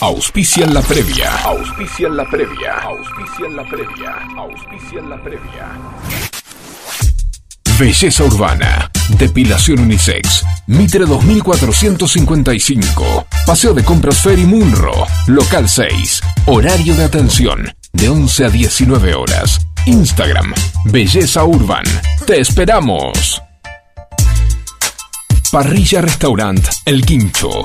Auspician la previa. Auspician la previa. Auspician la previa. Auspician la previa. Belleza urbana. Depilación unisex. Mitre 2455. Paseo de compras Ferry Munro. Local 6. Horario de atención. De 11 a 19 horas. Instagram. Belleza Urban. Te esperamos. Parrilla Restaurant El Quincho.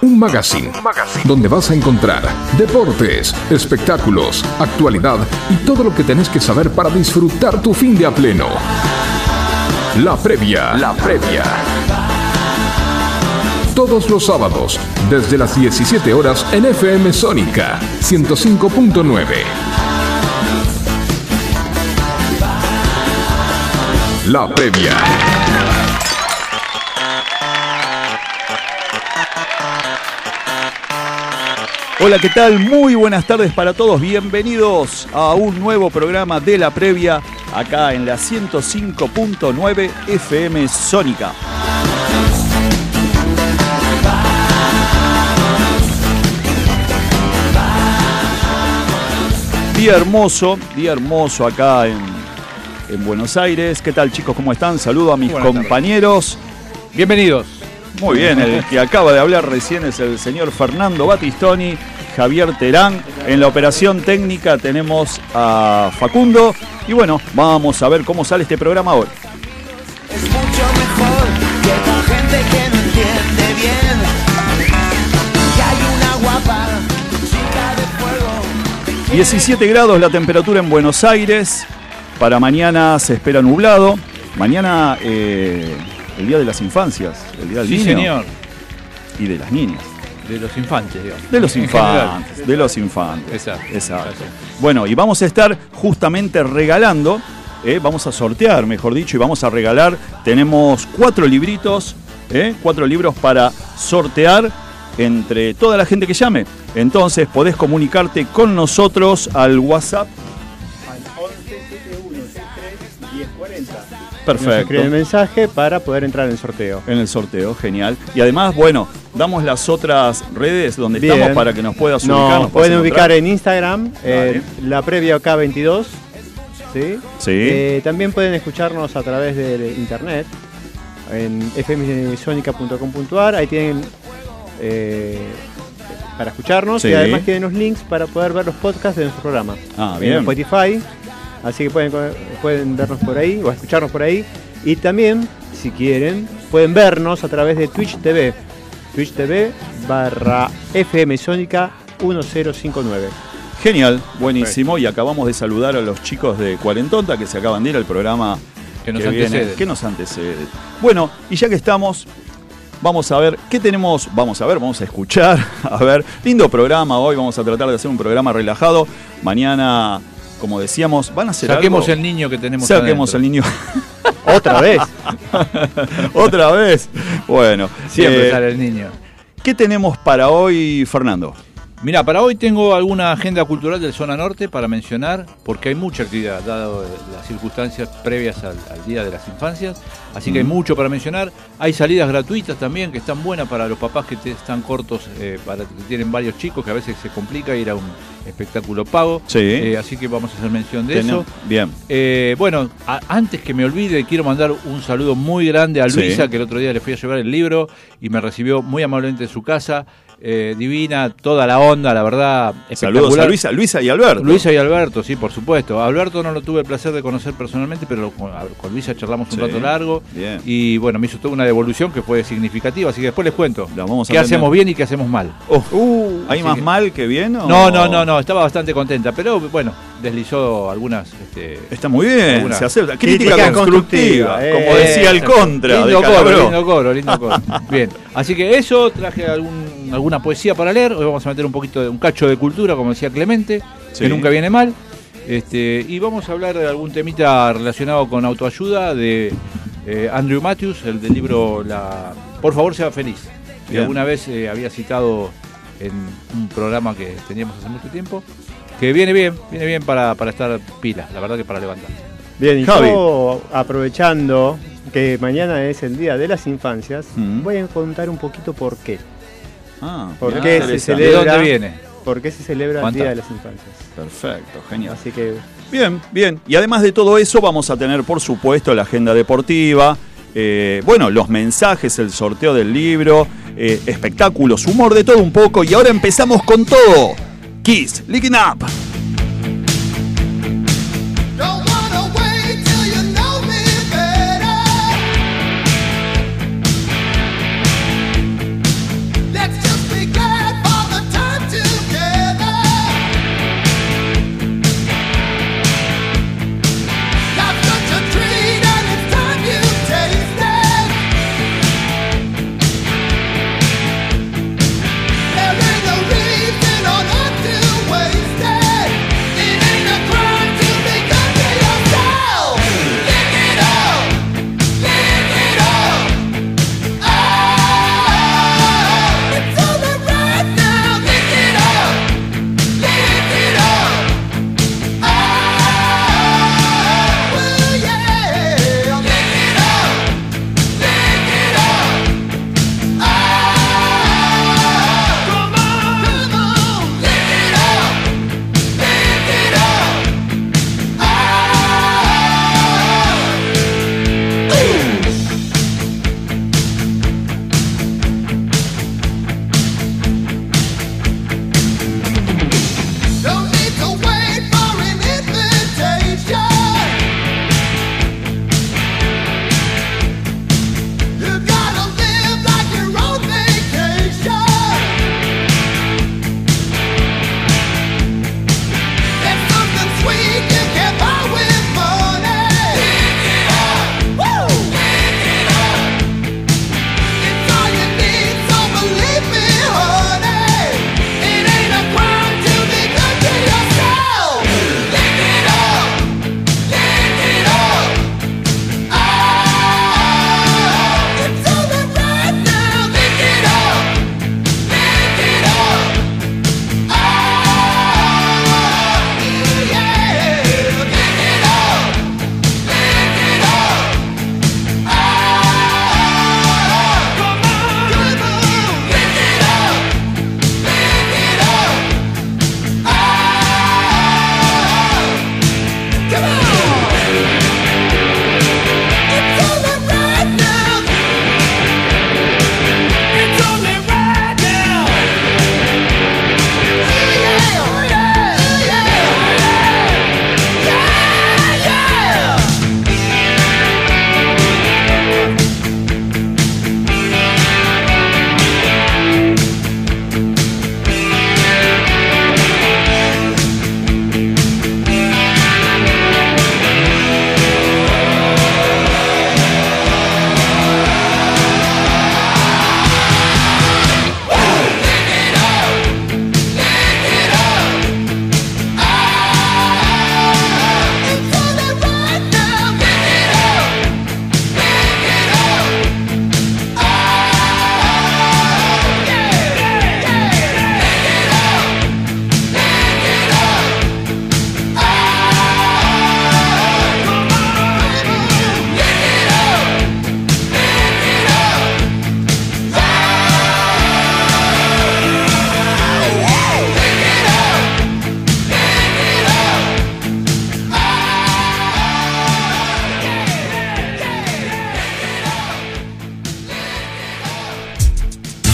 Un magazine, donde vas a encontrar deportes, espectáculos, actualidad y todo lo que tenés que saber para disfrutar tu fin de a pleno. La previa. La previa. Todos los sábados, desde las 17 horas en FM Sónica 105.9. La previa. Hola, ¿qué tal? Muy buenas tardes para todos. Bienvenidos a un nuevo programa de la previa acá en la 105.9 FM Sónica. Día hermoso, día hermoso acá en, en Buenos Aires. ¿Qué tal chicos? ¿Cómo están? Saludo a mis Buenas tardes. compañeros. Bienvenidos. Muy bien, el que acaba de hablar recién es el señor Fernando Batistoni, Javier Terán. En la operación técnica tenemos a Facundo. Y bueno, vamos a ver cómo sale este programa hoy. Es mucho mejor que con gente que no entiende bien. Que hay una guapa chica de fuego. 17 grados la temperatura en Buenos Aires. Para mañana se espera nublado. Mañana eh, el Día de las Infancias, el Día del Sí, Niño señor. y de las niñas. De los infantes, digamos. De los infantes, de los infantes. Exacto. Exacto. Bueno, y vamos a estar justamente regalando, eh, vamos a sortear, mejor dicho, y vamos a regalar. Tenemos cuatro libritos, eh, cuatro libros para sortear entre toda la gente que llame. Entonces podés comunicarte con nosotros al WhatsApp. Nos escribe el Perfecto. mensaje para poder entrar en el sorteo. En el sorteo, genial. Y además, bueno, damos las otras redes donde Bien. estamos para que nos puedas ubicar. Nos pueden ubicar en Instagram, eh, la previa OK22. ¿sí? Sí. Eh, también pueden escucharnos a través de internet en fmsonica.com.ar. Ahí tienen eh, para escucharnos Sí. y además tienen los links para poder ver los podcasts de nuestro programa. Ah, en bien. Spotify. Así que pueden, pueden vernos por ahí o escucharnos por ahí. Y también, si quieren, pueden vernos a través de Twitch TV. Twitch TV barra FM Sónica 1059. Genial, buenísimo. Y acabamos de saludar a los chicos de Cuarentonta que se acaban de ir al programa Que nos antecede. que nos antecede. Bueno, y ya que estamos, vamos a ver qué tenemos. Vamos a ver, vamos a escuchar. A ver, lindo programa hoy. Vamos a tratar de hacer un programa relajado. Mañana, como decíamos, van a hacer Saquemos algo. el niño que tenemos Saquemos el niño Otra vez. otra vez. Bueno, Siempre eh, sale el niño. ¿qué tenemos para hoy, Fernando? Mira, para hoy tengo alguna agenda cultural del Zona Norte para mencionar, porque hay mucha actividad, dado las circunstancias previas al, al Día de las Infancias. Así que hay mucho para mencionar. Hay salidas gratuitas también que están buenas para los papás que te- están cortos, eh, para que tienen varios chicos, que a veces se complica ir a un espectáculo pago. Sí. Eh, así que vamos a hacer mención de eso. Bien. Eh, bueno, a- antes que me olvide, quiero mandar un saludo muy grande a Sí. Luisa, que el otro día le fui a llevar el libro y me recibió muy amablemente en su casa. Eh, divina, toda la onda, la verdad. Saludos a espectacular. Luisa, Luisa y Alberto. Luisa y Alberto, sí, por supuesto. A Alberto no lo tuve el placer de conocer personalmente, pero con, Luisa charlamos un Sí. rato largo. Bien. Y bueno, me hizo toda una devolución que fue significativa, así que después les cuento La vamos a qué aprender. hacemos bien y qué hacemos mal. Oh, ¿Hay así más que- mal que bien? o- No, no, no, no, estaba bastante contenta, pero bueno, deslizó algunas... Este, Está muy bien, se acepta. Crítica, Crítica constructiva, constructiva, como eh. decía el contra de Lindo coro, lindo coro, lindo coro. Bien, así que eso, traje algún, alguna poesía para leer. Hoy vamos a meter un poquito de un cacho de cultura, como decía Clemente, Sí. que nunca viene mal. Este, y vamos a hablar de algún temita relacionado con autoayuda de eh, Andrew Matthews, el del libro la Por favor sea feliz. Que alguna vez eh, había citado en un programa que teníamos hace mucho tiempo. Que viene bien, viene bien para, para estar pila, la verdad que para levantar. Bien, y Javi. yo aprovechando que mañana es el Día de las Infancias, Mm. voy a contar un poquito por qué. Ah, ¿Por qué se interesante. ¿De celebra? dónde viene? ¿Por qué se celebra el. Día de las Infancias? Perfecto, genial. Así que Bien, bien. Y además de todo eso, vamos a tener, por supuesto, la agenda deportiva. eh, bueno, los mensajes, el sorteo del libro, eh, espectáculos, humor, de todo un poco. Y ahora empezamos con todo. Kiss, Licking Up.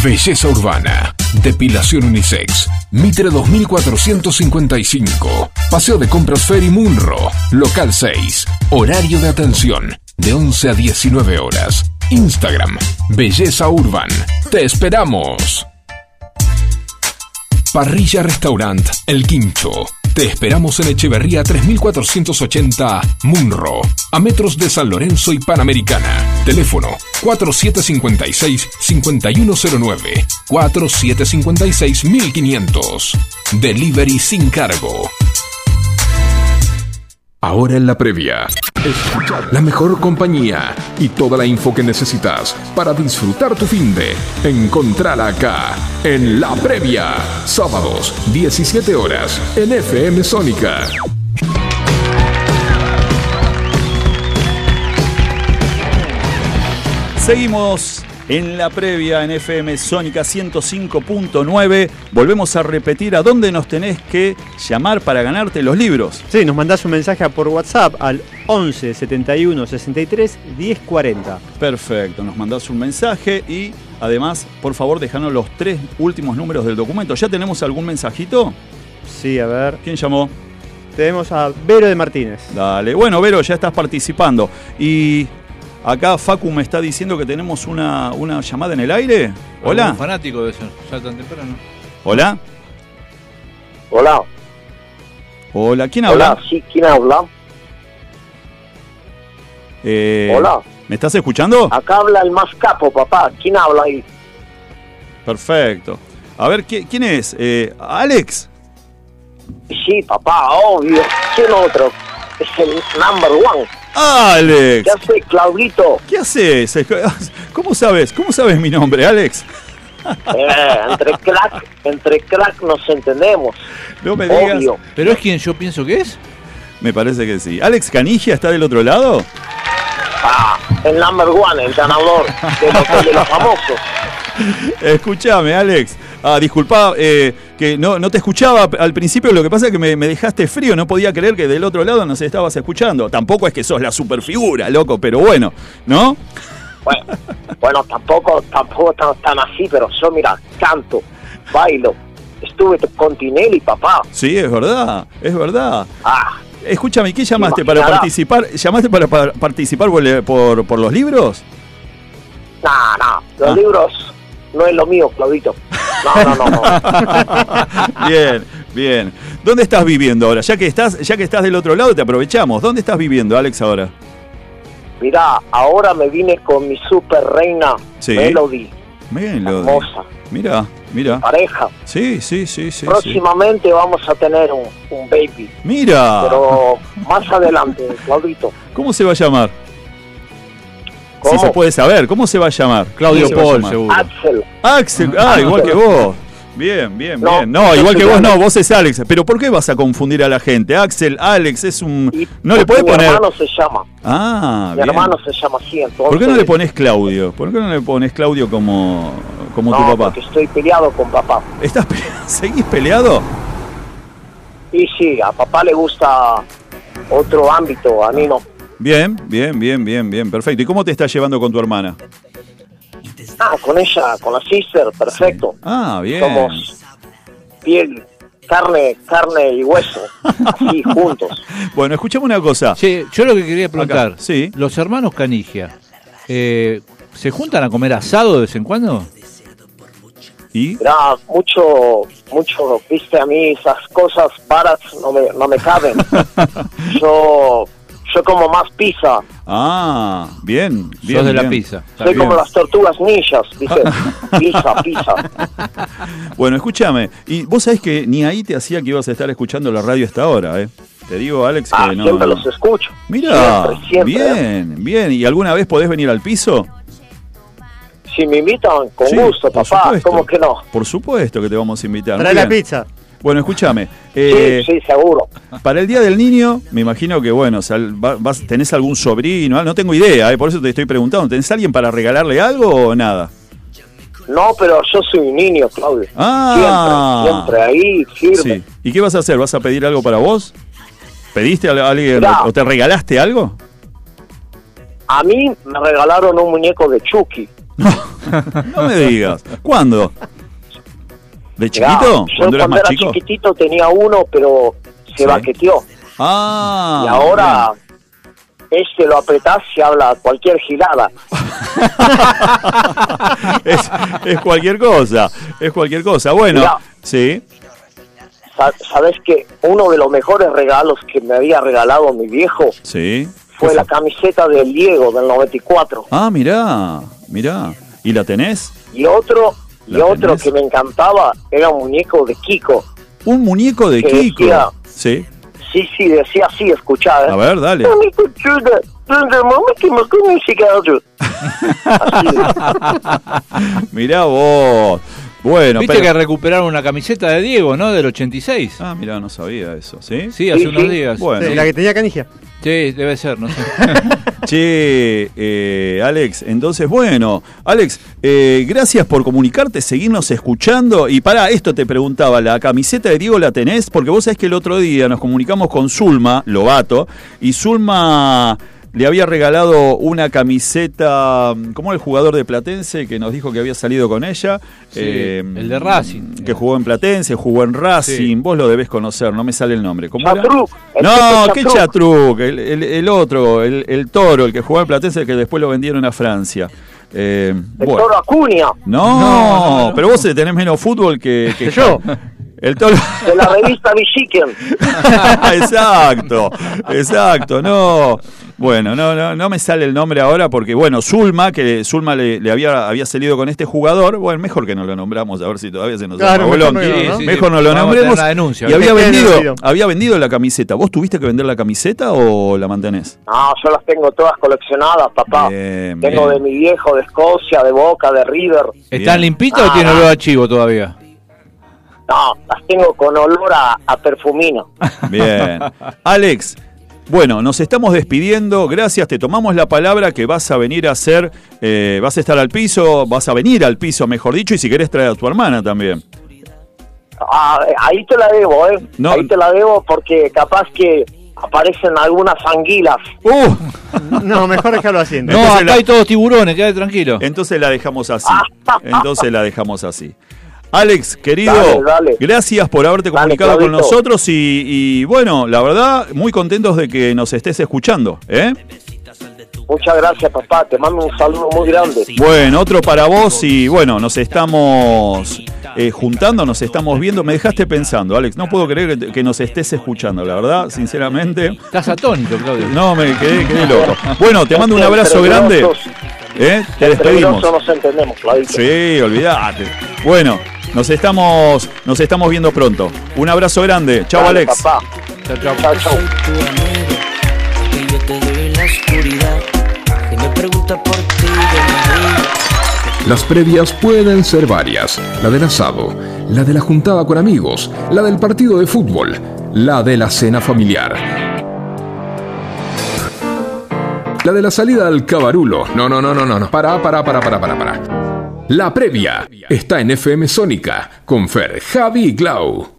Belleza urbana. Depilación unisex. Mitre 2455. Paseo de compras Ferry Munro. Local 6. Horario de atención. De 11 a 19 horas. Instagram. Belleza Urban. Te esperamos. Parrilla Restaurant El Quincho. Te esperamos en Echeverría 3480 Munro, a metros de San Lorenzo y Panamericana. Teléfono 4756-5109, 4756-1500. Delivery sin cargo. Ahora en la previa. Escucha la mejor compañía y toda la info que necesitas para disfrutar tu fin de. Encontrala acá, en la previa. Sábados, 17 horas, en FM Sónica. Seguimos en la previa en FM Sónica 105.9. Volvemos a repetir a dónde nos tenés que llamar para ganarte los libros. Sí, nos mandás un mensaje por WhatsApp al 11 71 63 10 40. Perfecto, nos mandás un mensaje y además, por favor, dejanos los tres últimos números del documento. ¿Ya tenemos algún mensajito? Sí, a ver. ¿Quién llamó? Tenemos a Vero de Martínez. Dale. Bueno, Vero, ya estás participando. Y acá Facu me está diciendo que tenemos una, una llamada en el aire. Hola. Fanático de eso, ya tan temprano. Hola. Hola, Hola. ¿Quién habla? hola, sí, ¿quién habla? Eh, Hola. ¿Me estás escuchando? Acá habla el más capo, papá. ¿Quién habla ahí? Perfecto. A ver, ¿qui- ¿quién es? Eh, ¿Alex? Sí, papá, obvio. ¿Quién otro? Es el number one. ¡Alex! Ya sé, Claudito. ¿Qué haces? ¿Cómo sabes? ¿Cómo sabes mi nombre, Alex? Eh, entre crack, entre crack nos entendemos. No me digas. Obvio. ¿Pero es quien yo pienso que es? Me parece que sí. ¿Alex Canigia está del otro lado? Ah, el number one, el ganador de los, de los famosos. Escúchame, Alex. Ah, disculpa, eh, que no, no te escuchaba al principio. Lo que pasa es que me, me dejaste frío. No podía creer que del otro lado nos estabas escuchando. Tampoco es que sos la superfigura, loco, pero bueno, ¿no? Bueno, bueno tampoco, tampoco tan, tan así, pero yo, mira, canto, bailo. Estuve con Tinelli, papá. Sí, es verdad, es verdad. Ah, Escúchame, ¿qué llamaste para participar? ¿Llamaste para, para participar por, por, por los libros? no, no, los Ah. libros no es lo mío, Claudito. No, no, no, no. bien, bien. ¿Dónde estás viviendo ahora? Ya que estás, ya que estás del otro lado, te aprovechamos. ¿Dónde estás viviendo, Alex, ahora? Mira, ahora me vine con mi super reina Sí. Melody, lo hermosa, Mira, mira. pareja. Sí, sí, sí, sí. sí. Próximamente vamos a tener un, un baby, Mira. pero más adelante, Claudito. ¿Cómo se va a llamar? ¿Cómo? Si se puede saber, ¿cómo se va a llamar? Claudio ¿Cómo se va a Paul, seguro. Axel, Axel, ah, igual que vos. Bien, bien, No, bien. No, igual que vos no, vos es Alex. Pero ¿por qué vas a confundir a la gente? Axel, Alex es un... No le podés mi poner... hermano se llama, Ah, mi bien. hermano se llama así, entonces. ¿Por qué no le pones Claudio? ¿Por qué no le pones Claudio como, como tu papá? porque estoy peleado con papá. ¿Estás ¿Seguís peleado? Y sí, a papá le gusta otro ámbito, a mí no. Bien, bien, bien, bien, bien, perfecto. ¿Y cómo te estás llevando con tu hermana? Ah, con ella, con la sister, perfecto. Ah, bien. Somos piel, carne, carne y hueso, así juntos. Bueno, escuchame una cosa. Che, yo lo que quería preguntar, Acá, sí. los hermanos Canigia, eh, ¿se juntan a comer asado de vez en cuando? ¿Y? Mirá, mucho, mucho, viste, a mí esas cosas baratas no me, no me caben. Yo, yo como más pizza, Ah, bien, bien. Sos de la pizza. soy bien. como las tortugas ninjas, viste, pizza, pizza. Bueno, escúchame. Y vos sabés que ni ahí te hacía que ibas a estar escuchando la radio hasta ahora, ¿eh? Te digo, Alex, que Ah, no. siempre los escucho. Mira, Siempre, siempre. ¿eh? bien, bien. ¿Y alguna vez podés venir al piso? Si me invitan, con Sí, gusto, papá, supuesto. ¿cómo que no? Por supuesto que te vamos a invitar. Trae la pizza. Bueno, escúchame. eh, sí, sí, seguro. Para el Día del Niño, me imagino que, bueno, sal- va- vas- ¿tenés algún sobrino? No tengo idea, eh, por eso te estoy preguntando. ¿Tenés alguien para regalarle algo o nada? No, pero yo soy un niño, Claudio. Ah. Siempre, siempre ahí, firme. Sí. ¿Y qué vas a hacer? ¿Vas a pedir algo para vos? ¿Pediste a alguien Mirá. o te regalaste algo? A mí me regalaron un muñeco de Chucky. No me digas. ¿Cuándo? ¿De Mirá, chiquito? yo ¿Cuando más era chico? chiquitito tenía uno, pero se Sí. baqueteó. Ah. y ahora este lo apretás y habla cualquier gilada. bien. es, es cualquier cosa. Es cualquier cosa. Bueno, Mirá. sí. Sa- Sabes que uno de los mejores regalos que me había regalado mi viejo Sí. fue ¿Qué la camiseta del Diego del 94. Ah, mirá, mirá. ¿Y la tenés? Y otro, y ¿La otro tenés? que me encantaba era un muñeco de Kiko. Un muñeco de Que Kiko. decía- Sí. Sí, sí, decía así, escuchá. ¿eh? A ver, dale. Mirá vos. Bueno, Viste pero- que recuperaron una camiseta de Diego, ¿no? Del 86. Ah, mirá, no sabía eso, ¿sí? Sí, hace Sí, unos sí. días. Bueno. Sí, La que tenía canigia. Sí, debe ser, no sé. Che, eh, Alex, entonces, bueno, Alex, eh, gracias por comunicarte, seguirnos escuchando. Y para esto te preguntaba, ¿la camiseta de Diego la tenés? Porque vos sabés que el otro día nos comunicamos con Zulma, Lobato, y Zulma le había regalado una camiseta, como el jugador de Platense que nos dijo que había salido con ella. Sí, el de Racing. Que jugó en Platense, jugó en Racing, vos lo debés conocer, no me sale el nombre. ¿Cómo era? Chatruc, el No, qué Chatruc. El, el- el otro, el, el toro, el que jugó en Platense, que después lo vendieron a Francia. Eh, El bueno. toro Acuña, No, pero vos tenés menos fútbol que, que yo. El toro. de la revista Villiquen. exacto, exacto, no. Bueno, no, no, no me sale el nombre ahora porque, bueno, Zulma, que Zulma le, le había, había salido con este jugador, bueno, mejor que no lo nombramos, a ver si todavía se nos Claro, mejor no, Sí, ¿no? sí, Mejor sí. no lo nombremos. denuncia. Y había vendido, había vendido la camiseta. ¿Vos tuviste que vender la camiseta o la mantenés? No, yo las tengo todas coleccionadas, papá. Bien, tengo bien. de mi viejo, de Escocia, de Boca, de River. ¿Están limpitas o Ah. tiene olor a chivo todavía? No, las tengo con olor a, a perfumino. Bien. Alex, bueno, nos estamos despidiendo. Gracias, te tomamos la palabra que vas a venir a hacer, eh, vas a estar al piso, vas a venir al piso, mejor dicho, y si querés traer a tu hermana también. Ah, ahí te la debo, ¿eh? No. Ahí te la debo porque capaz que aparecen algunas anguilas. ¡Uh! No, mejor dejarlo así. No, acá la- hay todos tiburones, quédate tranquilo. Entonces la dejamos así. Entonces la dejamos así. Alex, querido, Dale, dale. gracias por haberte Dale, comunicado con nosotros y, y, bueno, la verdad, muy contentos de que nos estés escuchando. ¿eh? Muchas gracias, papá. Te mando un saludo muy grande. Bueno, otro para vos y bueno, nos estamos eh, juntando, nos estamos viendo. Me dejaste pensando, Alex, no puedo creer que, que nos estés escuchando, la verdad, sinceramente. Estás atónito, Claudio. No, me quedé, quedé loco. Bueno, te mando un abrazo grande. ¿eh? Te despedimos. nos entendemos. Sí, olvídate. Bueno, nos estamos, nos estamos viendo pronto. Un abrazo grande. Chao, Dale, Alex. Papá. Yo te doy la oscuridad. Me por ti, digo. Las previas pueden ser varias. La del asado, la de la juntada con amigos, la del partido de fútbol, la de la cena familiar. La de la salida al cabarulo. No, no, no, no, no, no. Para, para, para, para, para, para. La previa está en FM Sónica con Fer, Javi y Glau.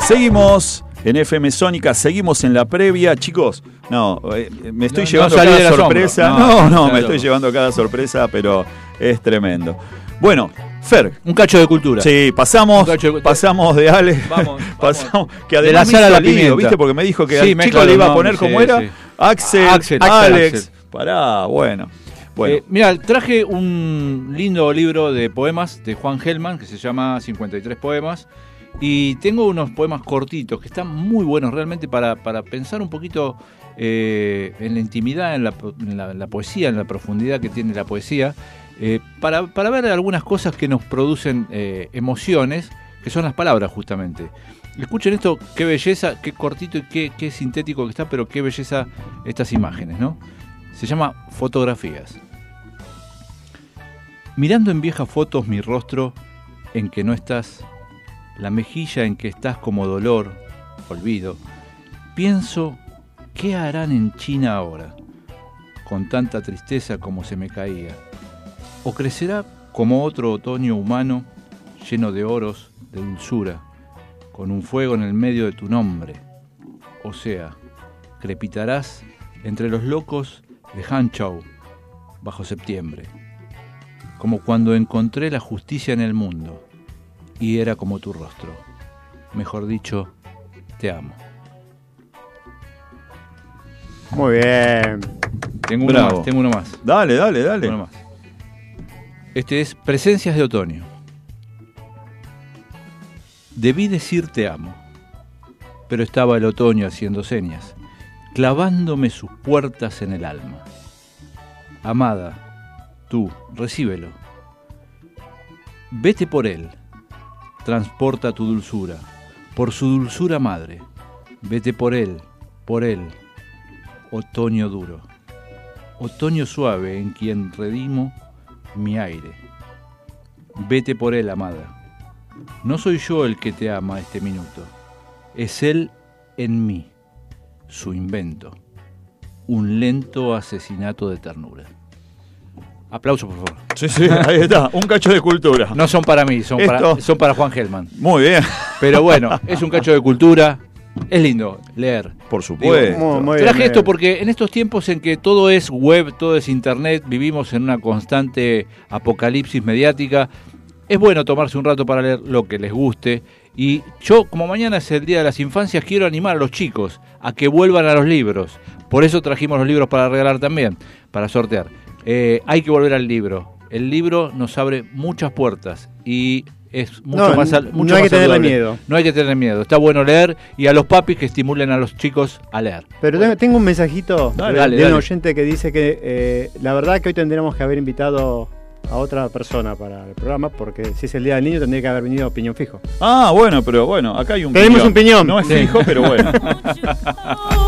Seguimos en FM Sónica, seguimos en la previa. Chicos, no, eh, me estoy No, llevando no cada sorpresa. No, No, no, me estoy llevando cada sorpresa, pero es tremendo. Bueno, Fer. Un cacho de cultura. Sí, pasamos, de- pasamos de Alex, Vamos, vamos. pasamos, que De además la me sal a la pimienta. ¿viste? Porque me dijo que Sí, al chico le iba a poner como sí, era, sí. Axel, Axel, Alex, Axel. pará, bueno, bueno, Eh, mira, traje un lindo libro de poemas de Juan Gelman que se llama 53 poemas. Y tengo unos poemas cortitos que están muy buenos realmente para, para pensar un poquito eh, en la intimidad, en la, en la- en la poesía, en la profundidad que tiene la poesía, eh, para, para ver algunas cosas que nos producen eh, emociones, que son las palabras justamente. Escuchen esto, qué belleza, qué cortito y qué, qué sintético que está, pero qué belleza estas imágenes, ¿no? Se llama Fotografías. Mirando en viejas fotos mi rostro en que no estás, la mejilla en que estás como dolor, olvido, pienso, ¿qué harán en China ahora? Con tanta tristeza como se me caía. ¿O crecerá como otro otoño humano, lleno de oros, de dulzura, con un fuego en el medio de tu nombre? O sea, crepitarás entre los locos de Hanchou, bajo septiembre como cuando encontré la justicia en el mundo y era como tu rostro. Mejor dicho, te amo. Muy bien. Tengo uno Bravo. más, tengo uno más. dale, dale, dale. uno más. Este es Presencias de Otoño. Debí decir te amo, pero estaba el otoño haciendo señas, clavándome sus puertas en el alma. Amada, tú, recíbelo. Vete por él, transporta tu dulzura, por su dulzura madre. Vete por él, por él, otoño duro. Otoño suave en quien redimo mi aire. Vete por él, amada. No soy yo el que te ama este minuto. Es él en mí, su invento. Un lento asesinato de ternura. Aplauso, por favor. Sí, sí, ahí está. Un cacho de cultura. No son para mí, son, para, son para Juan Gelman. Muy bien. Pero bueno, es un cacho de cultura. Es lindo leer. Por supuesto. Muy, muy Traje bien, esto porque en estos tiempos en que todo es web, todo es internet, vivimos en una constante apocalipsis mediática, es bueno tomarse un rato para leer lo que les guste. Y yo, como mañana es el Día de las Infancias, quiero animar a los chicos a que vuelvan a los libros. Por eso trajimos los libros para regalar también, para sortear. Eh, hay que volver al libro. El libro nos abre muchas puertas y es mucho No, más sal- no mucho hay más que tenerle saludable. miedo. No hay que tener miedo. Está bueno leer y a los papis que estimulen a los chicos a leer. Pero tengo, tengo un mensajito Dale, de, dale, un oyente que dice que eh, la verdad que hoy tendríamos que haber invitado a otra persona para el programa, porque si es el Día del Niño tendría que haber venido Piñón Fijo. Ah, bueno, pero bueno, acá hay un Tenemos un piñón. No es Sí. fijo, pero bueno.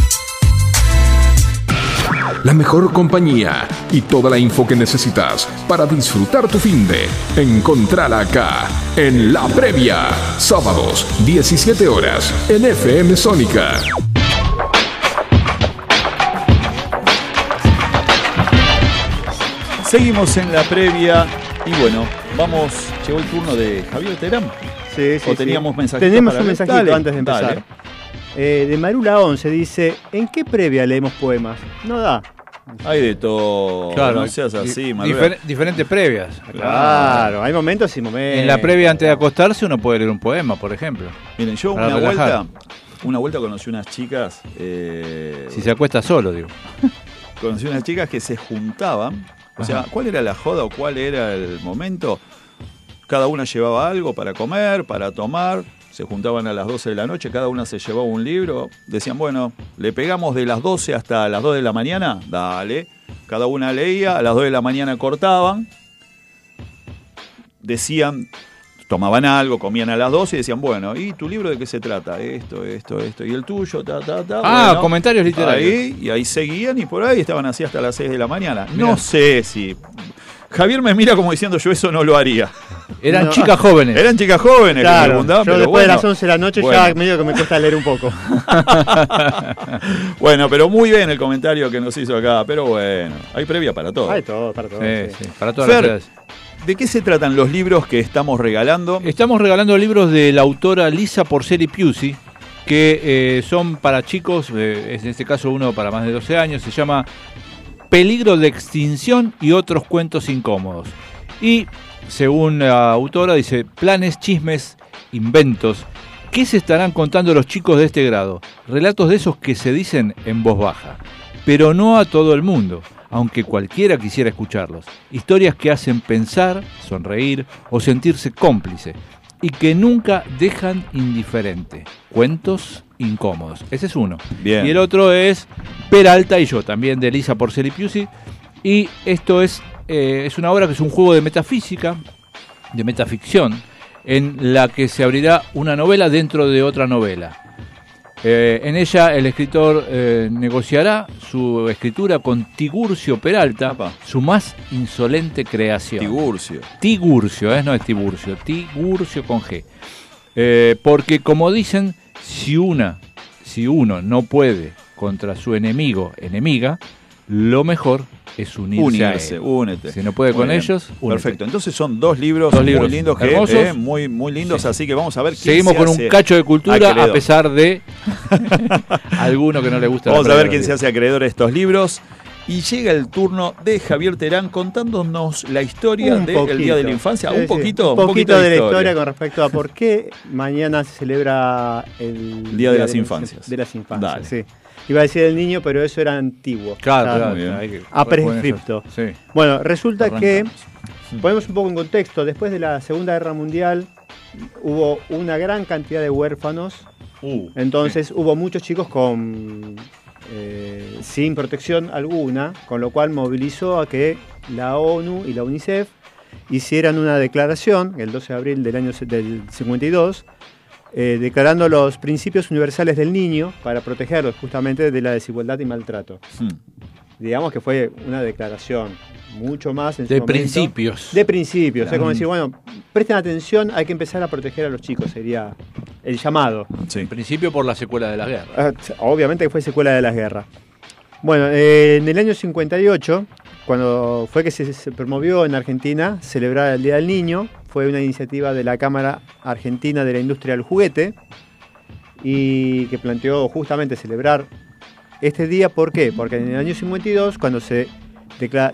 La mejor compañía y toda la info que necesitas para disfrutar tu fin de encontrala acá en La Previa. Sábados, 17 horas en FM Sónica. Seguimos en la previa y bueno, vamos, llegó el turno de Javier Terán. Sí, sí, ¿O teníamos sí. mensajitos Tenemos para un leer? mensajito Dale, antes de empezar. dale. Eh, de Marula 11 dice, ¿en qué previa leemos poemas? No da. Hay de todo. Claro, no seas así, difer- diferentes previas. Claro, hay momentos y momentos. En la previa antes de acostarse uno puede leer un poema, por ejemplo. Miren, yo una relajar. vuelta, una vuelta conocí unas chicas. eh, Si se acuesta solo, digo. conocí unas chicas que se juntaban. O sea. ¿cuál era la joda o cuál era el momento? Cada una llevaba algo para comer, para tomar. Se juntaban a las 12 de la noche, cada una se llevaba un libro. Decían, bueno, le pegamos de las 12 hasta las 2 de la mañana. Dale. Cada una leía, a las 2 de la mañana cortaban. Decían, tomaban algo, comían a las 12 y decían, bueno, ¿y tu libro de qué se trata? Esto, esto, esto. ¿Y el tuyo? Ta, ta, ta. Ah, Bueno, comentarios literarios. Ahí, y ahí seguían y por ahí estaban así hasta las 6 de la mañana. Mirá. No sé si. Javier me mira como diciendo yo eso no lo haría. Eran No. chicas jóvenes. Eran chicas jóvenes que me preguntaban, yo pero después bueno. de las 11 de la noche ya Bueno. medio que me cuesta leer un poco. Bueno, pero muy bien el comentario que nos hizo acá. Pero bueno, hay previa para todo. Hay todo, para todo. Sí, sí. sí, para todas Fer, las. ¿De qué se tratan los libros que estamos regalando? Estamos regalando libros de la autora Lisa Porceli Piusi, que eh, son para chicos, eh, en este caso uno para más de 12 años, se llama Peligro de extinción y otros cuentos incómodos. Y según la autora dice, planes, chismes, inventos. ¿Qué se estarán contando los chicos de este grado? Relatos de esos que se dicen en voz baja, pero no a todo el mundo, aunque cualquiera quisiera escucharlos. Historias que hacen pensar, sonreír o sentirse cómplice y que nunca dejan indiferente. Cuentos incómodos. Ese es uno. Bien. Y el otro es Peralta y yo, también de Elisa Porceli Piusi. Y esto es, eh, es una obra que es un juego de metafísica, de metaficción, en la que se abrirá una novela dentro de otra novela. Eh, en ella el escritor eh, negociará su escritura con Tiburcio Peralta, Apa. su más insolente creación. Tiburcio. Tigurcio, ¿eh? no es Tiburcio, Tigurcio con G. Porque como dicen, si una, si uno no puede contra su enemigo, enemiga, lo mejor es unirse, Unirse, a él. únete. Si no puede Muy con bien. ellos, únete. Perfecto. Entonces son dos libros, Dos libros muy lindos, que, hermosos. eh, muy, muy lindos, Sí. así que vamos a ver quién Seguimos se con hace un cacho de cultura a pesar de alguno que no le gusta. Vamos a ver quién se hace acreedor a estos libros. Y llega el turno de Javier Terán contándonos la historia del. Día de la Infancia. Sí, un sí. poquito, un poquito de la historia con respecto a por qué mañana se celebra el Día de las Infancias. De las infancias, Dale. sí. Iba a decir el niño, pero eso era antiguo. Claro, Claro. claro. muy bien. que- A prescripto. Sí. Bueno, resulta que, Arrancamos. ponemos un poco en contexto, después de la Segunda Guerra Mundial hubo una gran cantidad de huérfanos, Uh, entonces hubo muchos chicos con eh, sin protección alguna, con lo cual movilizó a que la ONU y la UNICEF hicieran una declaración el 12 de abril del año del 52, eh, declarando los principios universales del niño para protegerlos justamente de la desigualdad y maltrato. hmm. Digamos que fue una declaración mucho más en su De momento. principios. De principios, o sea, como decir, bueno, presten atención, hay que empezar a proteger a los chicos, sería el llamado. Sí. En principio por la secuela de la guerra. Ah, Obviamente que fue secuela de las guerras. Bueno, eh, en el año 58, cuando fue que se, se promovió en Argentina celebrar el Día del Niño, fue una iniciativa de la Cámara Argentina de la Industria del Juguete y que planteó justamente celebrar este día. ¿Por qué? Porque en el año 52, cuando se,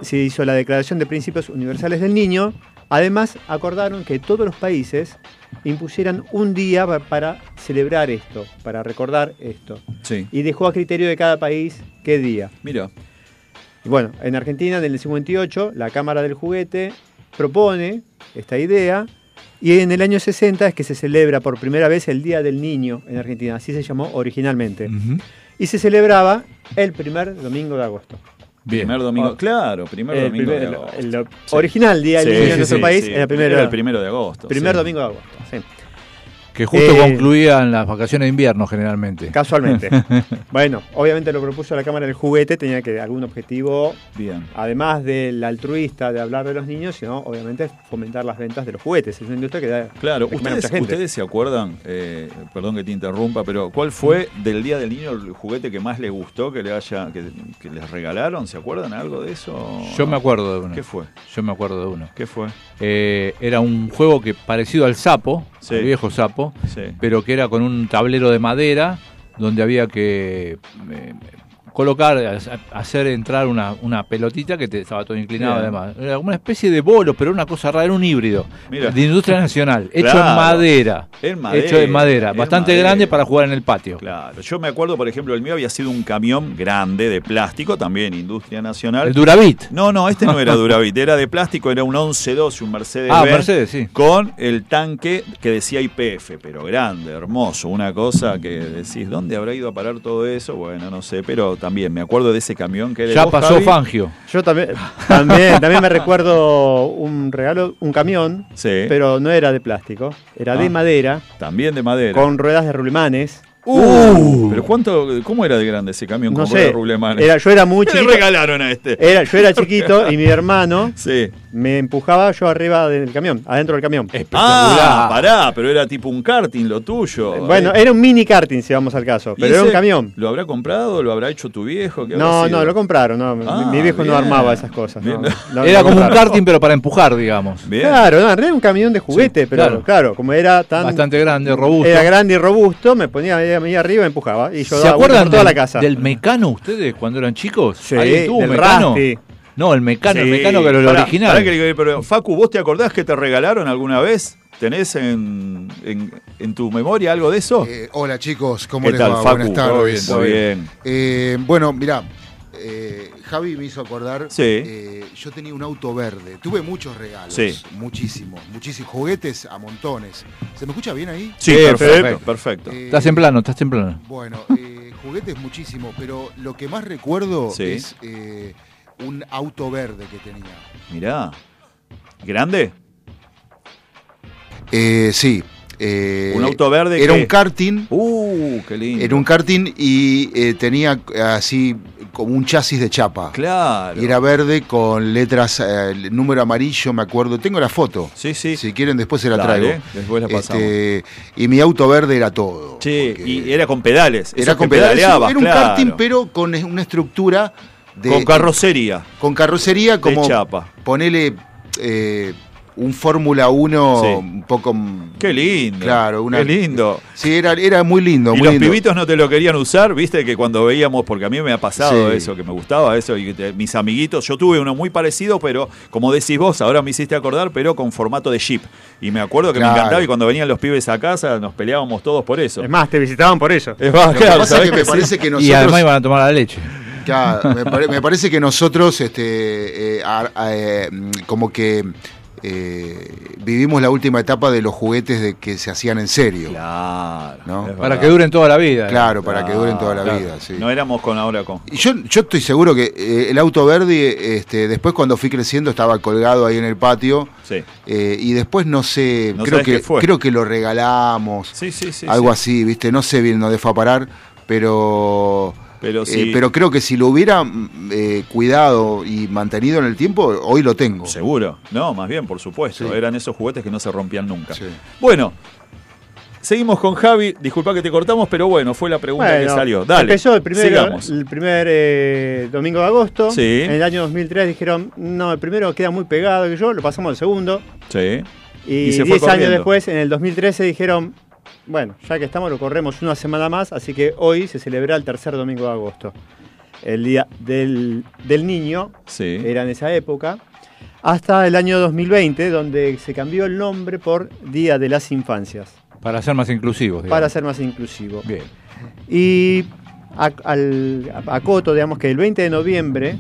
se hizo la Declaración de Principios Universales del Niño, además acordaron que todos los países impusieran un día pa- para celebrar esto, para recordar esto. Sí. Y dejó a criterio de cada país qué día. Mira. Bueno, en Argentina, en el 58, la Cámara del Juguete propone esta idea Y en el año 60 es que se celebra por primera vez el Día del Niño en Argentina, así se llamó originalmente. Y se celebraba el primer domingo de agosto. Bien. Primer domingo, Oh. claro, primer El domingo primer- de el- agosto. el Sí. original Día del Sí, Niño sí, en nuestro sí, país sí. era el primero, Era el primero de agosto. primer sí. domingo de agosto. Que justo Eh, concluían las vacaciones de invierno generalmente. Casualmente. bueno, obviamente lo propuso la Cámara del Juguete, tenía que algún objetivo, Bien. además del altruista de hablar de los niños, sino obviamente fomentar las ventas de los juguetes. Es una industria que da Claro, a ustedes, mucha gente. ustedes se acuerdan, eh, perdón que te interrumpa, pero ¿cuál fue del Día del Niño el juguete que más les gustó que le haya que, que les regalaron? ¿Se acuerdan algo de eso? Yo me acuerdo de uno. ¿Qué fue? Yo me acuerdo de uno. ¿Qué fue? Eh, era un juego que parecido al sapo, Sí. al viejo sapo, Sí. pero que era con un tablero de madera donde había que eh, colocar, hacer entrar una, una pelotita que te, estaba todo inclinado además. Era una especie de bolo, pero una cosa rara, era un híbrido Mira. de industria nacional, hecho Claro. en madera. En madera, Hecho en madera, en bastante madera. grande para jugar en el patio. Claro, yo me acuerdo, por ejemplo, el mío había sido un camión grande de plástico, también industria nacional. El Duravit. No, no, este no era Duravit, era de plástico, era un 1112, un Mercedes. Ah, Benz, Mercedes, sí. Con el tanque que decía IPF, pero grande, hermoso, una cosa que decís, ¿dónde habrá ido a parar todo eso? Bueno, no sé, pero también me acuerdo de ese camión que era Ya pasó Fangio. Yo también, también, también me recuerdo un regalo, un camión, Sí, pero no era de plástico, era de Ah. madera, también de madera. con ruedas de rulimanes. Uh, pero cuánto, ¿cómo era de grande ese camión No con sé, era, yo era muy ¿Qué le chiquito. regalaron a este? Era, yo era chiquito y mi hermano Sí. me empujaba yo arriba del camión, adentro del camión. Ah, pará, pero era tipo un karting lo tuyo. Bueno, Eh, era un mini karting si vamos al caso, ¿y pero era un camión. ¿Lo habrá comprado? ¿Lo habrá hecho tu viejo? ¿Qué habrá No, no, lo compraron. No, Ah, mi viejo bien. no armaba esas cosas. no. Bien. No, Era como un karting, pero para empujar, digamos. Bien. Claro, no, era un camión de juguete, Sí, pero claro. claro. como era tan. Bastante grande, robusto. Era grande y robusto, me ponía ahí, ahí arriba y empujaba. Y yo ¿Se daba acuerdan por toda del, la casa. del mecano ustedes cuando eran chicos? Sí, ¿Alguien tuvo un del mecano? No, el mecano, el mecano que era el pará, original. pará que le- pero Facu, ¿vos te acordás que te regalaron alguna vez? ¿Tenés en, en, en tu memoria algo de eso? Eh, hola chicos, ¿cómo ¿Qué les tal, va? Facu? Buenas Todo bien, tardes. todo bien. Eh, bueno, mirá, eh, Javi me hizo acordar, Sí. eh, yo tenía un auto verde, tuve muchos regalos, Sí. muchísimos, muchísimos juguetes a montones. ¿Se me escucha bien ahí? Sí, Sí, perfecto, perfecto. perfecto. Eh, Estás en plano, estás en plano. Bueno, eh, juguetes muchísimos, pero lo que más recuerdo Sí. es eh, un auto verde que tenía. Mirá. ¿Grande? Eh, sí. Eh, Un auto verde Era que- un karting. Uh, qué lindo. Era un karting y eh, tenía eh, así como un chasis de chapa. Claro. Y era verde con letras, eh, el número amarillo, me acuerdo. Tengo la foto. Sí, sí. Si quieren, después se la Dale, traigo. después la pasamos. Este, y mi auto verde era todo. Sí, y era con pedales. era con pedales. Era un claro. karting, pero con una estructura de. Con carrocería. con carrocería como. chapa. Ponele eh, un Fórmula 1 Sí. un poco. Qué lindo. Claro, una- Qué lindo. Sí, era, era muy lindo. Y muy los lindo. pibitos no te lo querían usar, viste que cuando veíamos, porque a mí me ha pasado Sí. eso, que me gustaba eso, y te- mis amiguitos, yo tuve uno muy parecido, pero como decís vos, ahora me hiciste acordar, pero con formato de jeep. Y me acuerdo que Claro. me encantaba y cuando venían los pibes a casa nos peleábamos todos por eso. Es más, te visitaban por eso. Es más, Lo que claro, pasa es ¿sabés que me sí? parece que Y nosotros. además iban a tomar la leche. Claro, me, pare- me parece que nosotros, este, eh, a- a- eh, como que eh, vivimos la última etapa de los juguetes de que se hacían en serio. Claro. Para que duren toda la vida. Claro, para que duren toda la Claro. vida. sí. No éramos con ahora con. Y yo, yo estoy seguro que eh, el auto verde, este, después cuando fui creciendo estaba colgado ahí en el patio. Sí. eh, y después no sé, No creo que fue. creo que lo regalamos, Sí, sí, sí. algo sí. así, viste, no sé bien dónde fue a parar, pero Pero eh, sí. pero creo que si lo hubiera mm, eh, cuidado y mantenido en el tiempo, hoy lo tengo. Seguro. No, más bien, por supuesto. Sí. Eran esos juguetes que no se rompían nunca. Sí. Bueno, seguimos con Javi. Disculpa que te cortamos, pero bueno, fue la pregunta que salió. Dale. Empezó el primer, sigamos. el primer eh, domingo de agosto. Sí. En el año 2003 dijeron, no, el primero queda muy pegado que yo, lo pasamos al segundo. Sí. Y Y se 10 fue años después, en el 2013, dijeron, bueno, ya que estamos, lo corremos una semana más, así que hoy se celebra el tercer domingo de agosto. El Día del, del Niño, Sí. era en esa época, hasta el año 2020, donde se cambió el nombre por Día de las Infancias, Para ser más inclusivos. digamos. para ser más inclusivo. Bien. Y a, al, acoto, digamos que el 20 de noviembre,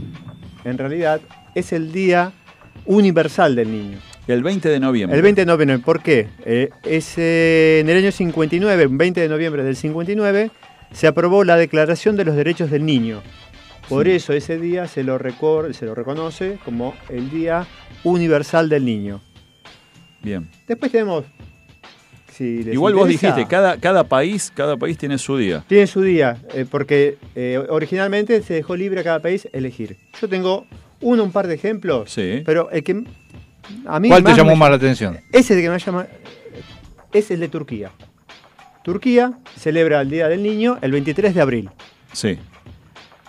en realidad, es el Día Universal del Niño. El 20 de noviembre. El 20 de noviembre, ¿por qué? Eh, es, eh, en el año 59, 20 de noviembre del 59, se aprobó la Declaración de los Derechos del Niño. Por eso ese día se lo, se lo reconoce como el Día Universal del Niño. Bien. Después tenemos... si Igual vos dijiste, cada, cada país, cada país tiene su día. Tiene su día, eh, porque eh, originalmente se dejó libre a cada país elegir. Yo tengo uno, un par de ejemplos, Sí. pero el que a mí ¿Cuál te llamó me- más la atención? Ese de que me llama es el de Turquía. Turquía celebra el Día del Niño el 23 de abril. Sí.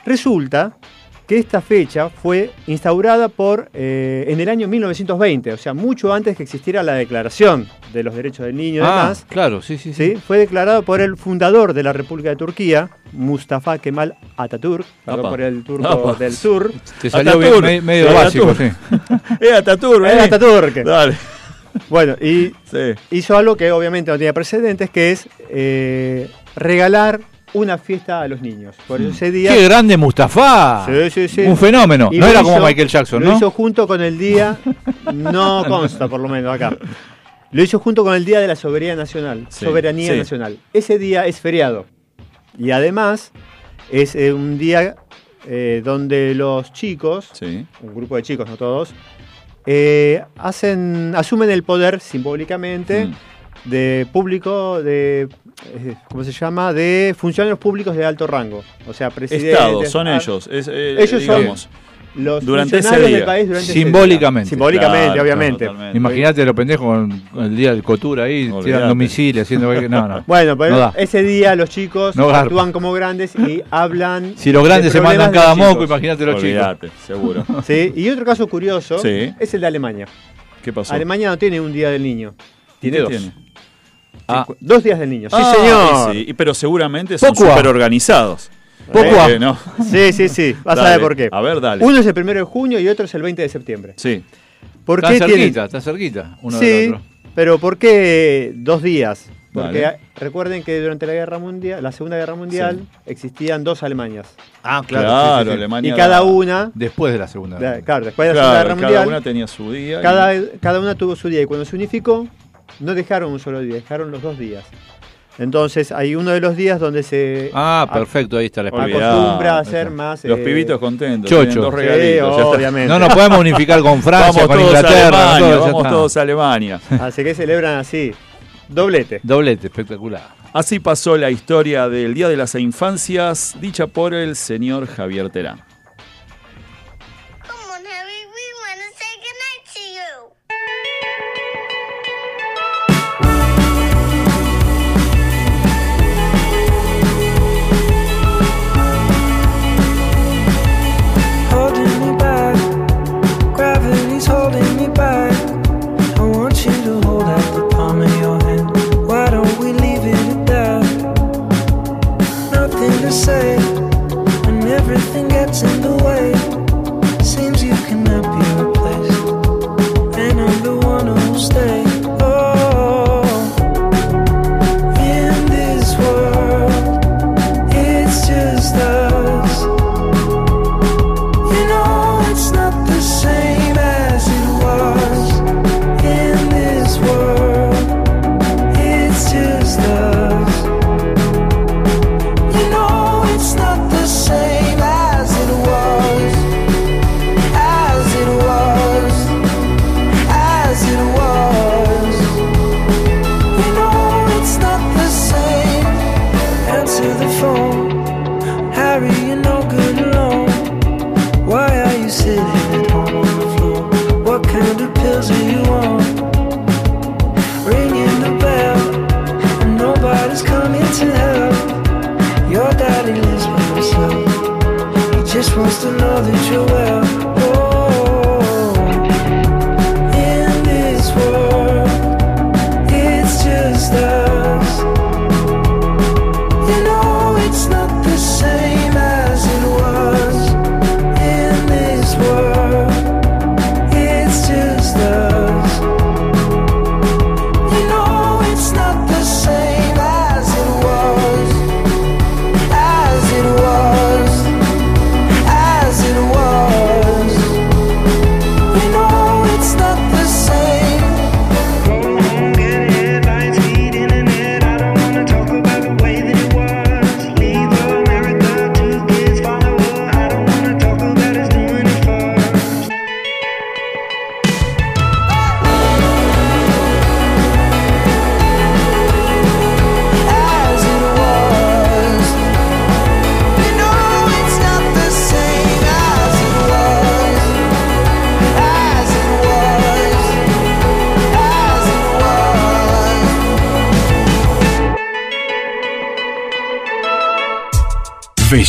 Resulta que esta fecha fue instaurada por eh, en el año 1920, o sea, mucho antes que existiera la Declaración de los Derechos del Niño y Ah, demás. claro, sí, sí, sí. ¿sí? Fue declarado por el fundador de la República de Turquía, Mustafa Kemal Atatürk, perdón por el turco Apa. del sur. Te salió Ataturk. bien, medio Sí, básico, Ataturk. sí. Es Ataturk, Es vení. Atatürk. Dale. Bueno, y Sí. hizo algo que obviamente no tenía precedentes, que es eh, regalar una fiesta a los niños. Por eso ese día... ¡Qué grande Mustafa! Sí, sí, sí. Un fenómeno. Y No lo era como Michael Jackson, Lo ¿no? hizo junto con el día, no consta por lo menos acá. Lo hizo junto con el Día de la Soberanía Nacional. Sí, Soberanía sí. Nacional. Ese día es feriado. Y además es eh, un día eh, donde los chicos, Sí. un grupo de chicos, no todos, eh, hacen, asumen el poder simbólicamente Mm. de público, de ¿cómo se llama? De funcionarios públicos de alto rango. O sea, presidentes. Estados, son ah, ellos. Es, eh, ellos son- digamos. Los Durante ese funcionarios día. del país durante ese día. Simbólicamente. Simbólicamente, Claro, obviamente. Imagínate los pendejos con, con el día del Cotura ahí, tirando misiles, haciendo No, no. Bueno, pero No ese día los chicos No actúan como grandes y hablan. Si los grandes de se mandan cada moco, chicos. imagínate los chicos. Olvídate, seguro. Sí, y otro caso curioso Sí. es el de Alemania. ¿Qué pasó? Alemania no tiene un día del niño. Tiene ¿Qué dos. tiene? Ah, Dos días del niño. Sí, Ah, señor. sí, pero seguramente son súper organizados. Poco Eh, a. no. Sí, sí, sí. Vas a ver por qué. A ver, dale. Uno es el primero de junio y otro es el 20 de septiembre. Sí. ¿Por está qué cerquita, tienen- está cerquita uno sí, del otro. pero ¿por qué dos días? Porque Dale. recuerden que durante la guerra mundial, la Segunda Guerra Mundial, existían dos Alemañas. Ah, Claro, sí, sí, sí. Alemania. Y cada una, Después de la segunda. de- claro, después de la Claro, Segunda Guerra cada Mundial, una tenía su día. y- cada, cada una tuvo su día. Y cuando se unificó, no dejaron un solo día, dejaron los dos días. Entonces hay uno de los días donde se Ah, a- perfecto, ahí está la acostumbra a hacer más... Los eh, pibitos contentos. Chocho. dos regalitos. obviamente. No nos podemos unificar con Francia, Vamos con todos a Inglaterra. Alemania, ya vamos está. todos a Alemania. Así que celebran así. Doblete. Doblete, espectacular. Así pasó la historia del Día de las Infancias, dicha por el señor Javier Terán.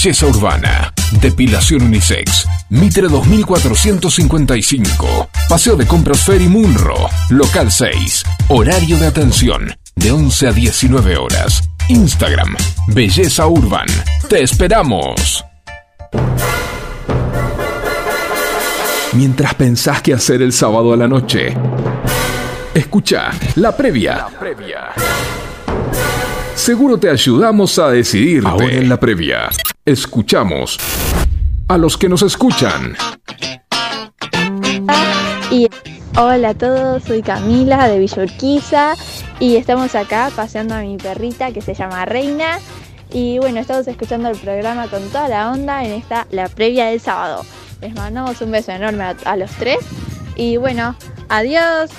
Belleza Urbana. Depilación Unisex. Mitre 2455. Paseo de Compras Ferry Munro. Local 6. Horario de atención. De 11 a 19 horas. Instagram. Belleza Urban. Te esperamos. Mientras pensás qué hacer el sábado a la noche. Escucha la previa. Seguro te ayudamos a decidirte. Ahora en la previa. Escuchamos a los que nos escuchan. Y hola a todos, soy Camila de Villa Urquiza y estamos acá paseando a mi perrita que se llama Reina. Y bueno, estamos escuchando el programa con toda la onda en esta, la previa del sábado. Les mandamos un beso enorme a, a los tres y bueno, adiós.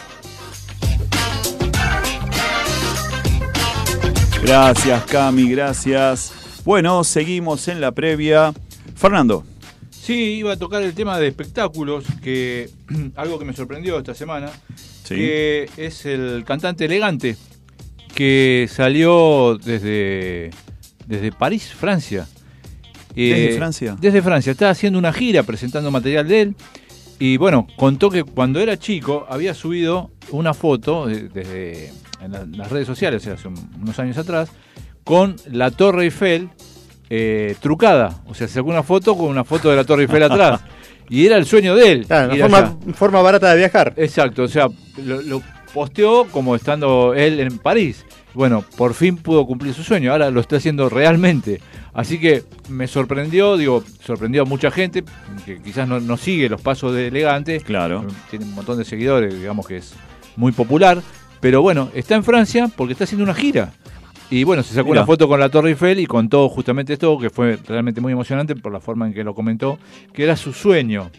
Gracias, Cami, gracias. Bueno, seguimos en la previa. Fernando. Sí, iba a tocar el tema de espectáculos, que algo que me sorprendió esta semana, Sí. que es el cantante elegante, que salió desde, desde París, Francia. ¿Desde Francia? Desde Francia. Está haciendo una gira presentando material de él. Y bueno, contó que cuando era chico había subido una foto de- desde en la- las redes sociales, o sea, hace un- unos años atrás, con la Torre Eiffel eh, trucada. O sea, se sacó una foto con una foto de la Torre Eiffel atrás. Y era el sueño de él. Claro, una forma, forma barata de viajar. Exacto, o sea, lo, lo posteó como estando él en París. Bueno, por fin pudo cumplir su sueño, ahora lo está haciendo realmente. Así que me sorprendió, digo, sorprendió a mucha gente que quizás no, no sigue los pasos de Elegante. Claro. Tiene un montón de seguidores, digamos que es muy popular. Pero bueno, está en Francia porque está haciendo una gira. Y bueno, se sacó Mira. una foto con la Torre Eiffel y contó justamente esto, que fue realmente muy emocionante por la forma en que lo comentó, que era su sueño.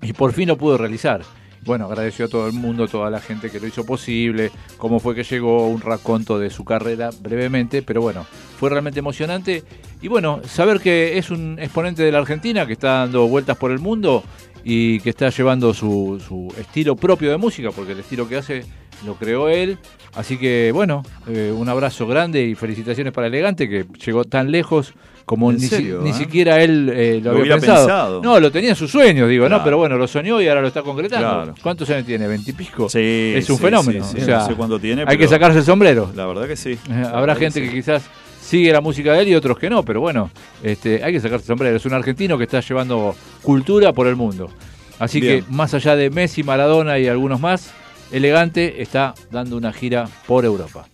Y por fin lo pudo realizar. Bueno, agradeció a todo el mundo, a toda la gente que lo hizo posible, cómo fue que llegó, un raconto de su carrera brevemente, pero bueno, fue realmente emocionante. Y bueno, saber que es un exponente de la Argentina que está dando vueltas por el mundo y que está llevando su, su estilo propio de música, porque el estilo que hace lo creó él. Así que bueno, eh, un abrazo grande y felicitaciones para Elegante, que llegó tan lejos como ¿En ni, si- serio, ni eh? siquiera él eh, lo, Lo había pensado. pensado. No, lo tenía en sus sueños, digo, Claro. no, pero bueno, lo soñó y ahora lo está concretando. Claro. ¿Cuántos años tiene? ¿Veintipico? Sí, es un sí, fenómeno. sí, sí. O sea, No sé cuánto tiene, Hay que sacarse el sombrero. La verdad que sí. Habrá gente que quizás sigue la música de él y otros que no, pero bueno, este, hay que sacarse el sombrero. Es un argentino que está llevando cultura por el mundo. Así Bien. que más allá de Messi, Maradona y algunos más, Elegante está dando una gira por Europa.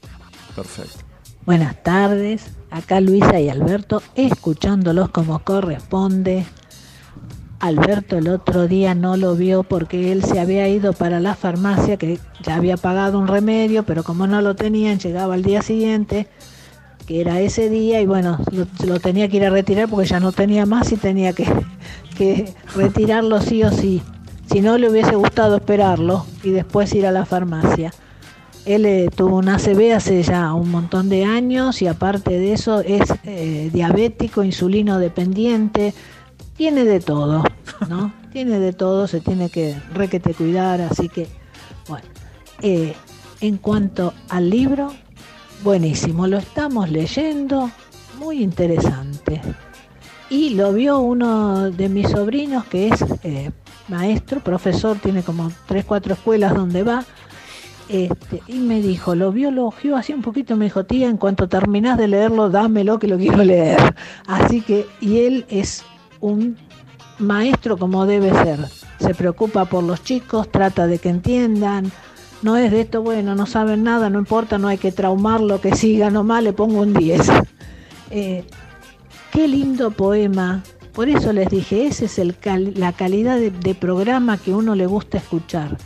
Perfecto. Buenas tardes, acá Luisa y Alberto, escuchándolos como corresponde. Alberto el otro día no lo vio porque él se había ido para la farmacia, que ya había pagado un remedio, pero como no lo tenían, llegaba al día siguiente, que era ese día, y bueno, lo, lo tenía que ir a retirar porque ya no tenía más y tenía que, que retirarlo sí o sí. Si no, le hubiese gustado esperarlo y después ir a la farmacia. Él eh, tuvo una ACV hace ya un montón de años y aparte de eso es eh, diabético, insulino dependiente, tiene de todo, ¿no? tiene de todo, se tiene que requete cuidar, así que, bueno. Eh, en cuanto al libro, buenísimo, lo estamos leyendo, muy interesante. Y lo vio uno de mis sobrinos que es eh, maestro, profesor, tiene como tres, cuatro escuelas donde va. Este, y me dijo, lo vio, lo ojeó así un poquito, me dijo, tía, en cuanto terminás de leerlo, dámelo que lo quiero leer. Así que, y él es un maestro como debe ser. Se preocupa por los chicos, trata de que entiendan. No es de esto, bueno, no saben nada, no importa, no hay que traumarlo, que siga nomás, le pongo un 10. Eh, qué lindo poema. Por eso les dije, esa es el cal- la calidad de, de programa que uno le gusta escuchar.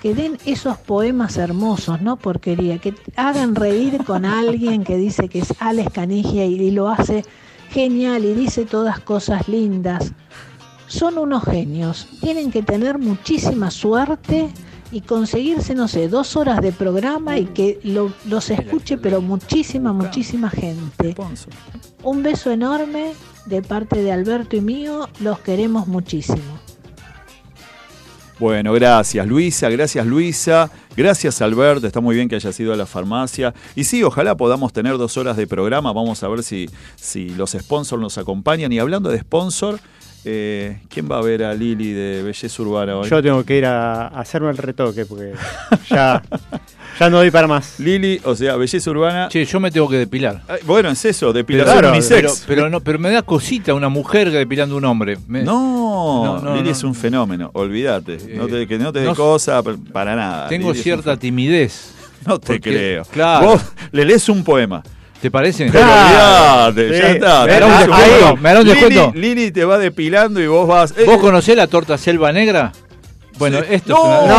Que den esos poemas hermosos, no porquería, que hagan reír con alguien que dice que es Alex Canigia y, y lo hace genial y dice todas cosas lindas. Son unos genios, tienen que tener muchísima suerte y conseguirse, no sé, dos horas de programa y que lo- los escuche, pero muchísima, muchísima gente. Un beso enorme de parte de Alberto y mío, los queremos muchísimo. Bueno, gracias Luisa, gracias Luisa, gracias Alberto, está muy bien que hayas ido a la farmacia. Y sí, ojalá podamos tener dos horas de programa, vamos a ver si, si los sponsors nos acompañan. Y hablando de sponsor, eh, ¿quién va a ver a Lili de Belleza Urbana hoy? Yo tengo que ir a, a hacerme el retoque porque ya, ya no doy para más. Lili, o sea, Belleza Urbana. Che, yo me tengo que depilar. Ay, Bueno, es eso, Pero, depilación pero, unisex. pero no, pero me da cosita una mujer depilando un hombre. Me- No, No, no, Lili no. es un fenómeno, olvídate. No te, que no te dé no- cosa para nada. Tengo Lili es un cierta timidez. No te porque- creo. Claro. Vos le lees un poema. ¿Te parece? Pero olvidate, Sí. ya está. ¿Me hará un descuento? ¿Me un? Lili te va depilando y vos vas. eh, ¿Vos conocés la torta selva negra? Bueno, Sí. esto No. es una...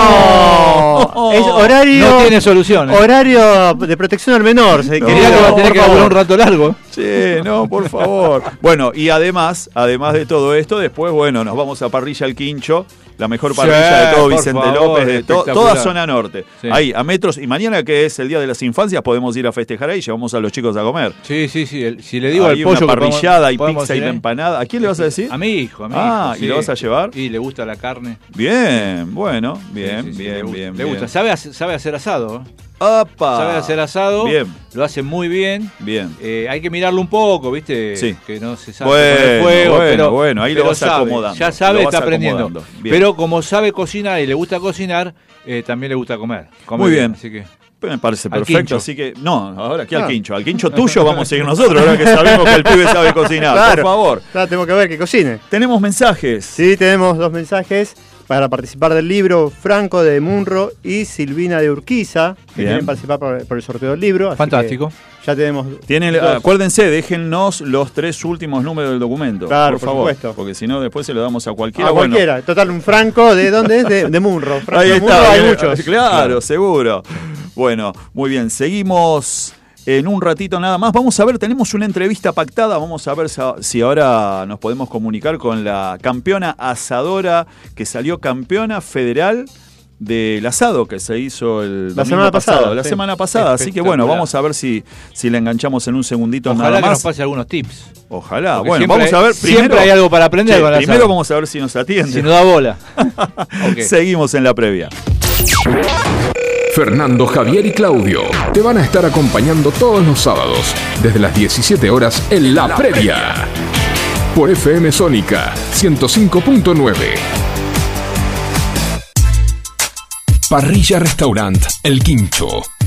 No, es horario. No tiene solución. ¿eh? Horario de protección al menor. se No. Quería que va a tener por que laburar un favor. rato largo. Che, no, por favor. bueno, y además, además de todo esto, después, bueno, nos vamos a Parrilla El Quincho, la mejor Sí, parrilla de todo Vicente favor, López, de to- toda zona norte. Sí. Ahí, a metros. Y mañana, que es el Día de las Infancias, podemos ir a festejar ahí, llevamos a los chicos a comer. Sí, sí, sí. el- si le digo al pollo una parrillada y pizza y la ahí. empanada. ¿A quién le vas a decir? A mi hijo, a mi Ah, hijo. ¿y lo vas a llevar? Y le gusta la carne. Bien, bueno, bien, bien, bien. Le bien. gusta. Sabe, hacer- sabe hacer asado. ¿eh? ¡Apa! Sabe hacer asado. Bien, Lo hace muy bien. bien. Eh, hay que mirarlo un poco, ¿viste? Sí. Que no se sabe Bueno, poner fuego. bueno, pero, bueno, ahí lo pero vas sabe, acomodando, Ya lo sabe, está aprendiendo. Pero como sabe cocinar y le gusta cocinar, eh, también le gusta comer. Come Muy bien. Así que. Me parece perfecto, así que no, ahora aquí al quincho, al quincho tuyo vamos a seguir nosotros, ahora que sabemos que el pibe sabe cocinar, Claro. por favor. Tengo que ver que cocine. Tenemos mensajes. Sí, tenemos dos mensajes para participar del libro Franco de Munro y Silvina de Urquiza, que Bien. quieren participar por, por el sorteo del libro. así Fantástico. que Ya tenemos. Tienen, acuérdense, déjennos los tres últimos números del documento, Claro, por por favor, supuesto. porque si no después se lo damos a cualquiera. A Bueno, cualquiera. Total, un Franco, ¿de dónde es? De, de Munro. Franco Ahí de está, Munro hay muchos. Claro, seguro. Bueno, muy bien, seguimos en un ratito nada más. Vamos a ver, tenemos una entrevista pactada, vamos a ver si ahora nos podemos comunicar con la campeona asadora que salió campeona federal del asado que se hizo el La semana pasado, pasada, la sí. semana pasada, así que bueno, vamos a ver si, si la enganchamos en un segundito Ojalá nada que nos más. pase algunos tips. Ojalá, Porque bueno, siempre vamos a ver siempre primero. hay algo para aprender primero asado. vamos a ver si nos atiende. Si no da bola. Seguimos en la previa. Fernando, Javier y Claudio te van a estar acompañando todos los sábados desde las 17 horas en la previa. Por FM Sónica 105.9. Parrilla Restaurant El Quincho.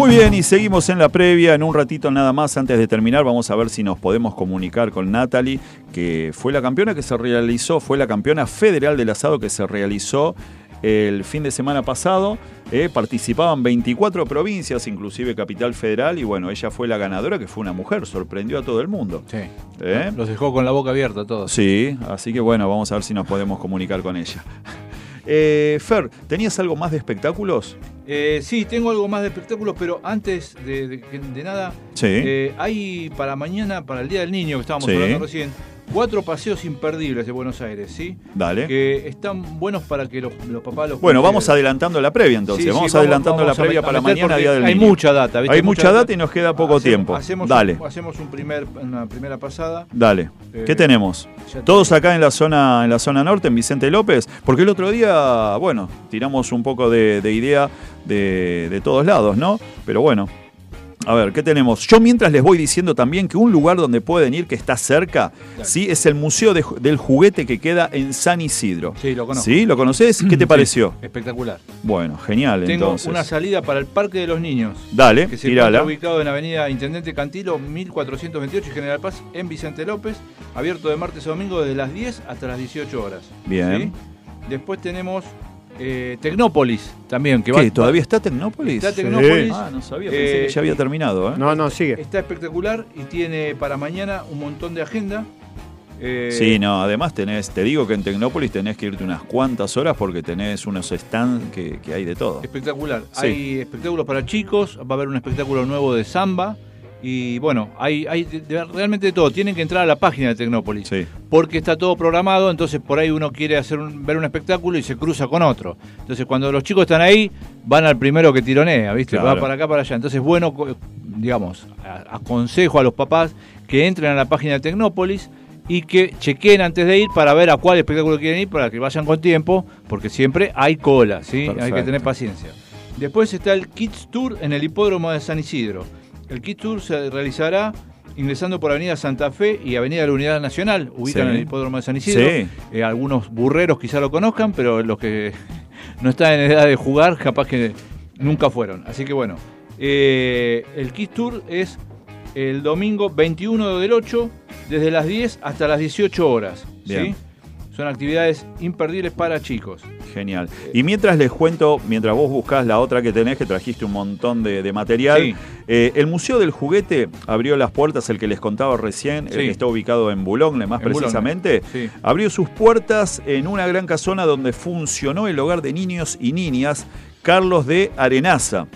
Muy bien, y seguimos en la previa. En un ratito nada más, antes de terminar, vamos a ver si nos podemos comunicar con Natalie, que fue la campeona que se realizó, fue la campeona federal del asado que se realizó el fin de semana pasado. Eh, participaban 24 provincias, inclusive Capital Federal, y bueno, ella fue la ganadora, que fue una mujer, sorprendió a todo el mundo. Sí. ¿Eh? Los dejó con la boca abierta todos. Sí, así que bueno, vamos a ver si nos podemos comunicar con ella. Eh, Fer, ¿tenías algo más de espectáculos? Eh, sí, tengo algo más de espectáculos, pero antes de, de- de nada, Sí. eh, hay para mañana, para el Día del Niño que estábamos Sí. hablando recién, cuatro paseos imperdibles de Buenos Aires, ¿sí? Dale. Que están buenos para que los, los papás los Bueno, vamos adelantando la previa entonces. Sí, vamos adelantando vamos la previa para mañana, Día del hay Niño. mucha data, ¿viste? Hay Mucha mucha data. y nos queda poco Hacemos- tiempo. Hacemos Dale, Un, hacemos un primer, una primera pasada. dale. Eh, ¿Qué tenemos? Todos acá en la zona en la zona norte, en Vicente López, porque el otro día, bueno, tiramos un poco de, de idea de, de todos lados, ¿no? Pero bueno, a ver, ¿qué tenemos? Yo mientras les voy diciendo también que un lugar donde pueden ir que está cerca, sí, es el Museo de del Juguete que queda en San Isidro. Sí, lo conozco. ¿Sí? ¿Lo conoces? ¿Qué te Sí, pareció? espectacular. Bueno, genial, Tengo entonces. una salida para el Parque de los Niños. Dale, que se encuentra ubicado en Avenida Intendente Cantilo 1428 y General Paz en Vicente López, abierto de martes a domingo desde las 10 hasta las 18 horas. Bien. ¿sí? Después tenemos eh, Tecnópolis también. Que ¿Qué? va- ¿Todavía está Tecnópolis? Está Tecnópolis. Ah, no sabía, pensé Eh, que ya había terminado, ¿eh? No, no, sigue. Está espectacular y tiene para mañana un montón de agenda. Eh, Sí, no, además tenés, te digo que en Tecnópolis tenés que irte unas cuantas horas porque tenés unos stands que, que hay de todo. Espectacular. Sí. Hay espectáculos para chicos, va a haber un espectáculo nuevo de samba. Y bueno, hay, hay de- realmente de todo. Tienen que entrar a la página de Tecnópolis. Porque está todo programado, entonces por ahí uno quiere hacer un- ver un espectáculo y se cruza con otro. Entonces cuando los chicos están ahí, van al primero que tironea, ¿viste? Claro. Va para acá, para allá. Entonces, bueno, digamos, aconsejo a los papás que entren a la página de Tecnópolis y que chequeen antes de ir para ver a cuál espectáculo quieren ir, para que vayan con tiempo, porque siempre hay cola, ¿sí? Hay que tener paciencia. Después está el Kids Tour en el hipódromo de San Isidro. El Kids Tour se realizará ingresando por Avenida Santa Fe y Avenida de la Unidad Nacional, ubican Sí. en el hipódromo de San Isidro. Sí. Eh, algunos burreros quizá lo conozcan, pero los que no están en edad de jugar, capaz que nunca fueron. Así que bueno, eh, el Kids Tour es el domingo 21 del 8, desde las 10 hasta las 18 horas. ¿sí? Son actividades imperdibles para chicos. Genial. Y mientras les cuento, mientras vos buscás la otra que tenés, que trajiste un montón de, de material, Sí. eh, el Museo del Juguete abrió las puertas, el que les contaba recién, el Sí. que está ubicado en Boulogne más En Boulogne, precisamente, sí. abrió sus puertas en una gran casona donde funcionó el hogar de niños y niñas Carlos de Arenaza.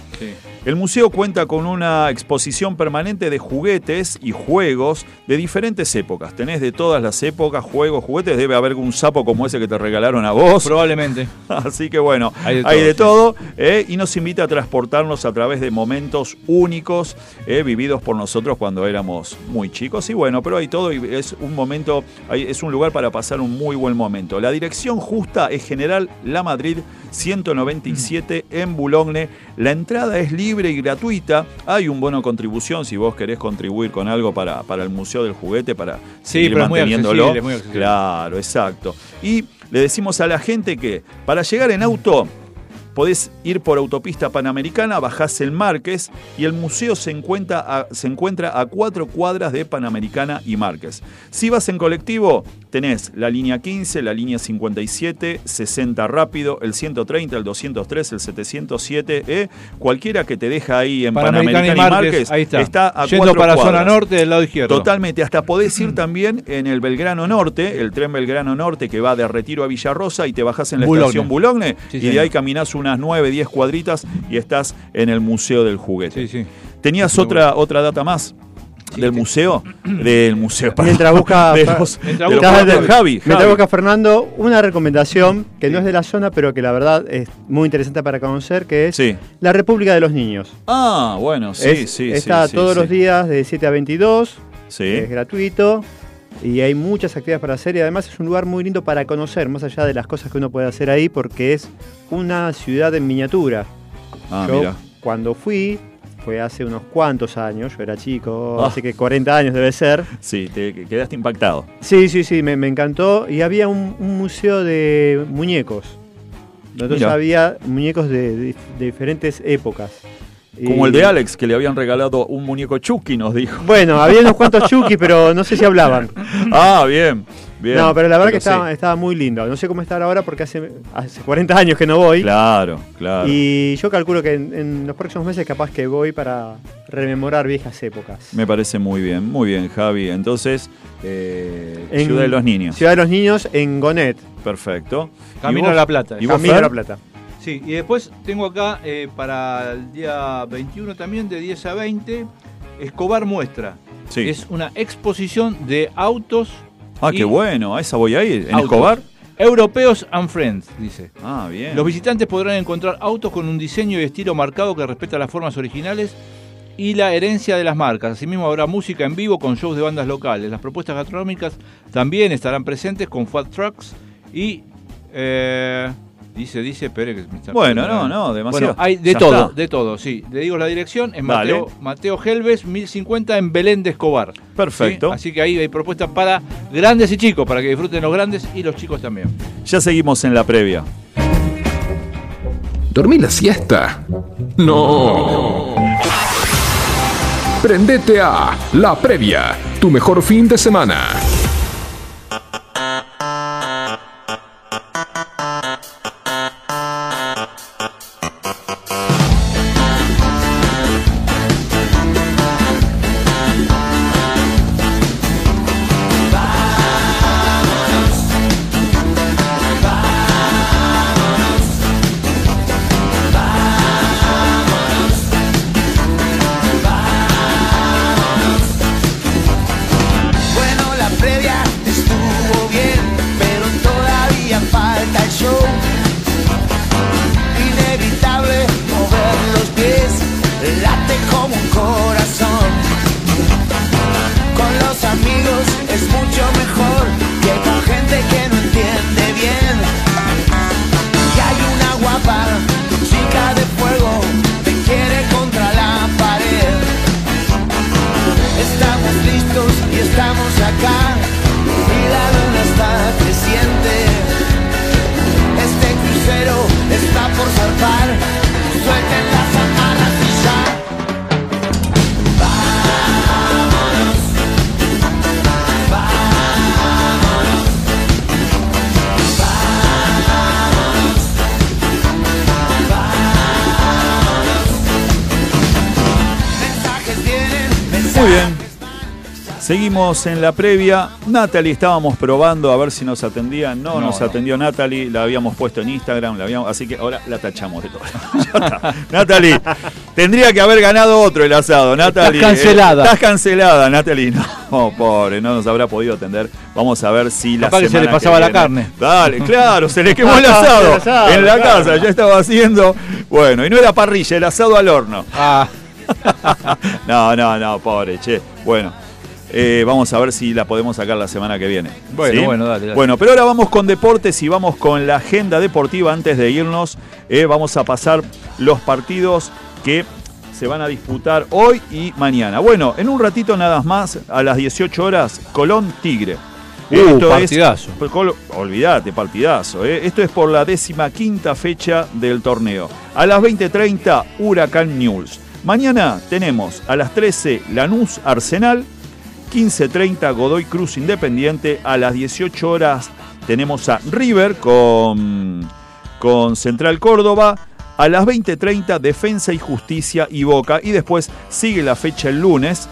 El museo cuenta con una exposición permanente de juguetes y juegos de diferentes épocas. Tenés de todas las épocas, juegos, juguetes. Debe haber un sapo como ese que te regalaron a vos. Probablemente. Así que bueno, Hay hay de todo. ¿eh? y nos invita a transportarnos a través de momentos únicos ¿eh? vividos por nosotros cuando éramos muy chicos. Y bueno, pero hay todo y es un momento, es un lugar para pasar un muy buen momento. La dirección justa es General La Madrid 197 en Boulogne. La entrada es libre y gratuita. Hay un bono contribución si vos querés contribuir con algo para, para el Museo del Juguete, para Sí, seguir pero es muy manteniéndolo. accesible, muy. Claro, exacto. Y le decimos a la gente que para llegar en auto podés ir por autopista panamericana, bajás el Márquez y el museo se encuentra, a, se encuentra a cuatro cuadras de Panamericana y Márquez. Si vas en colectivo, tenés la línea 15, la línea 57, 60 rápido, el 130, el 203, el 707, ¿eh? cualquiera que te deja ahí en Panamericana Panamericana, y Márquez, Márquez, ahí está. a Yendo cuatro para zona norte del lado izquierdo. Totalmente, hasta podés ir también en el Belgrano Norte, el tren Belgrano Norte que va de Retiro a Villarrosa y te bajás en la estación Boulogne Sí, y de ahí caminás unas 9, 10 cuadritas y estás en el Museo del Juguete. Sí, sí. ¿Tenías otra, otra data más? Del museo, del museo. perdón, Mientras busca, de los- mientras de busca- juguetes. Javi, mientras Javi. busca Fernando, una recomendación que no es de la zona, pero que la verdad es muy interesante para conocer, que es la República de los Niños. Ah, bueno, sí, Es- sí, Está sí, todos sí. los días de 7 a 22, Sí. es gratuito y hay muchas actividades para hacer y además es un lugar muy lindo para conocer, más allá de las cosas que uno puede hacer ahí, porque es una ciudad en miniatura. Ah, Yo, mira. cuando fui, fue hace unos cuantos años, yo era chico, Ah. así que 40 años debe ser. Sí, te quedaste impactado. Sí, sí, sí, me, me encantó. Y había un, un museo de muñecos. Entonces Mira. había muñecos de, de- de diferentes épocas. Como el de Alex, que le habían regalado un muñeco Chucky, nos dijo. Bueno, había unos cuantos Chucky, pero no sé si hablaban. Ah, bien, bien. No, pero la verdad que sí. estaba, estaba muy lindo. No sé cómo estar ahora porque hace, hace 40 años que no voy. Claro, claro. Y yo calculo que en, en los próximos meses capaz que voy para rememorar viejas épocas. Me parece muy bien, muy bien, Javi. Entonces, eh, En Ciudad de los Niños. Ciudad de los Niños en Gonet. Perfecto. Camino a la Plata. ¿Y vos, Camino a la Plata. Sí, y después tengo acá eh, para el día 21 también, de 10 a 20, Escobar Muestra. Sí. Es una exposición de autos. Ah, qué bueno, a esa voy a ir. ¿En autos. Escobar? Europeos and Friends, dice. Ah, bien. Los visitantes podrán encontrar autos con un diseño y estilo marcado que respeta las formas originales y la herencia de las marcas. Asimismo habrá música en vivo con shows de bandas locales. Las propuestas gastronómicas también estarán presentes con Fat Trucks y... eh, dice, dice, espere que me está Bueno, no, no, demasiado. Bueno, hay de Ya todo, está. de todo, sí. Le digo la dirección, es Dale. Mateo, Mateo Helves, 1050 en Belén de Escobar. Perfecto. ¿Sí? Así que ahí hay propuestas para grandes y chicos, para que disfruten los grandes y los chicos también. Ya seguimos en la previa. ¿Dormí la siesta? No. Prendete a La Previa, tu mejor fin de semana. En la previa. Natalie estábamos probando a ver si nos atendía. No, No, nos no. atendió Natalie. La habíamos puesto en Instagram. La habíamos, así que ahora la tachamos de todo. Natalie, tendría que haber ganado otro el asado. Natalie. Estás cancelada. eh, estás cancelada, Natalie. No, pobre, no nos habrá podido atender. Vamos a ver si la Capaz que se le pasaba la carne. Dale, claro, se le quemó el asado, El asado, en la claro. casa. Ya estaba haciendo. Bueno, y no era parrilla, el asado al horno. Ah, No, no, no, pobre, che. Bueno, eh, vamos a ver si la podemos sacar la semana que viene. Bueno, bueno, dale, dale. Bueno, pero ahora vamos con deportes y vamos con la agenda deportiva. Antes de irnos, eh, vamos a pasar los partidos que se van a disputar hoy y mañana. Bueno, en un ratito nada más, a las 18 horas, Colón Tigre. Uh, partidazo. Es, olvídate, partidazo. eh. Esto es por la décima quinta fecha del torneo. A las 20.30, Huracán News. Mañana tenemos a las 13 Lanús Arsenal, 15.30 Godoy Cruz Independiente, a las 18 horas tenemos a River con, con Central Córdoba, a las 20.30 Defensa y Justicia y Boca y después sigue la fecha el lunes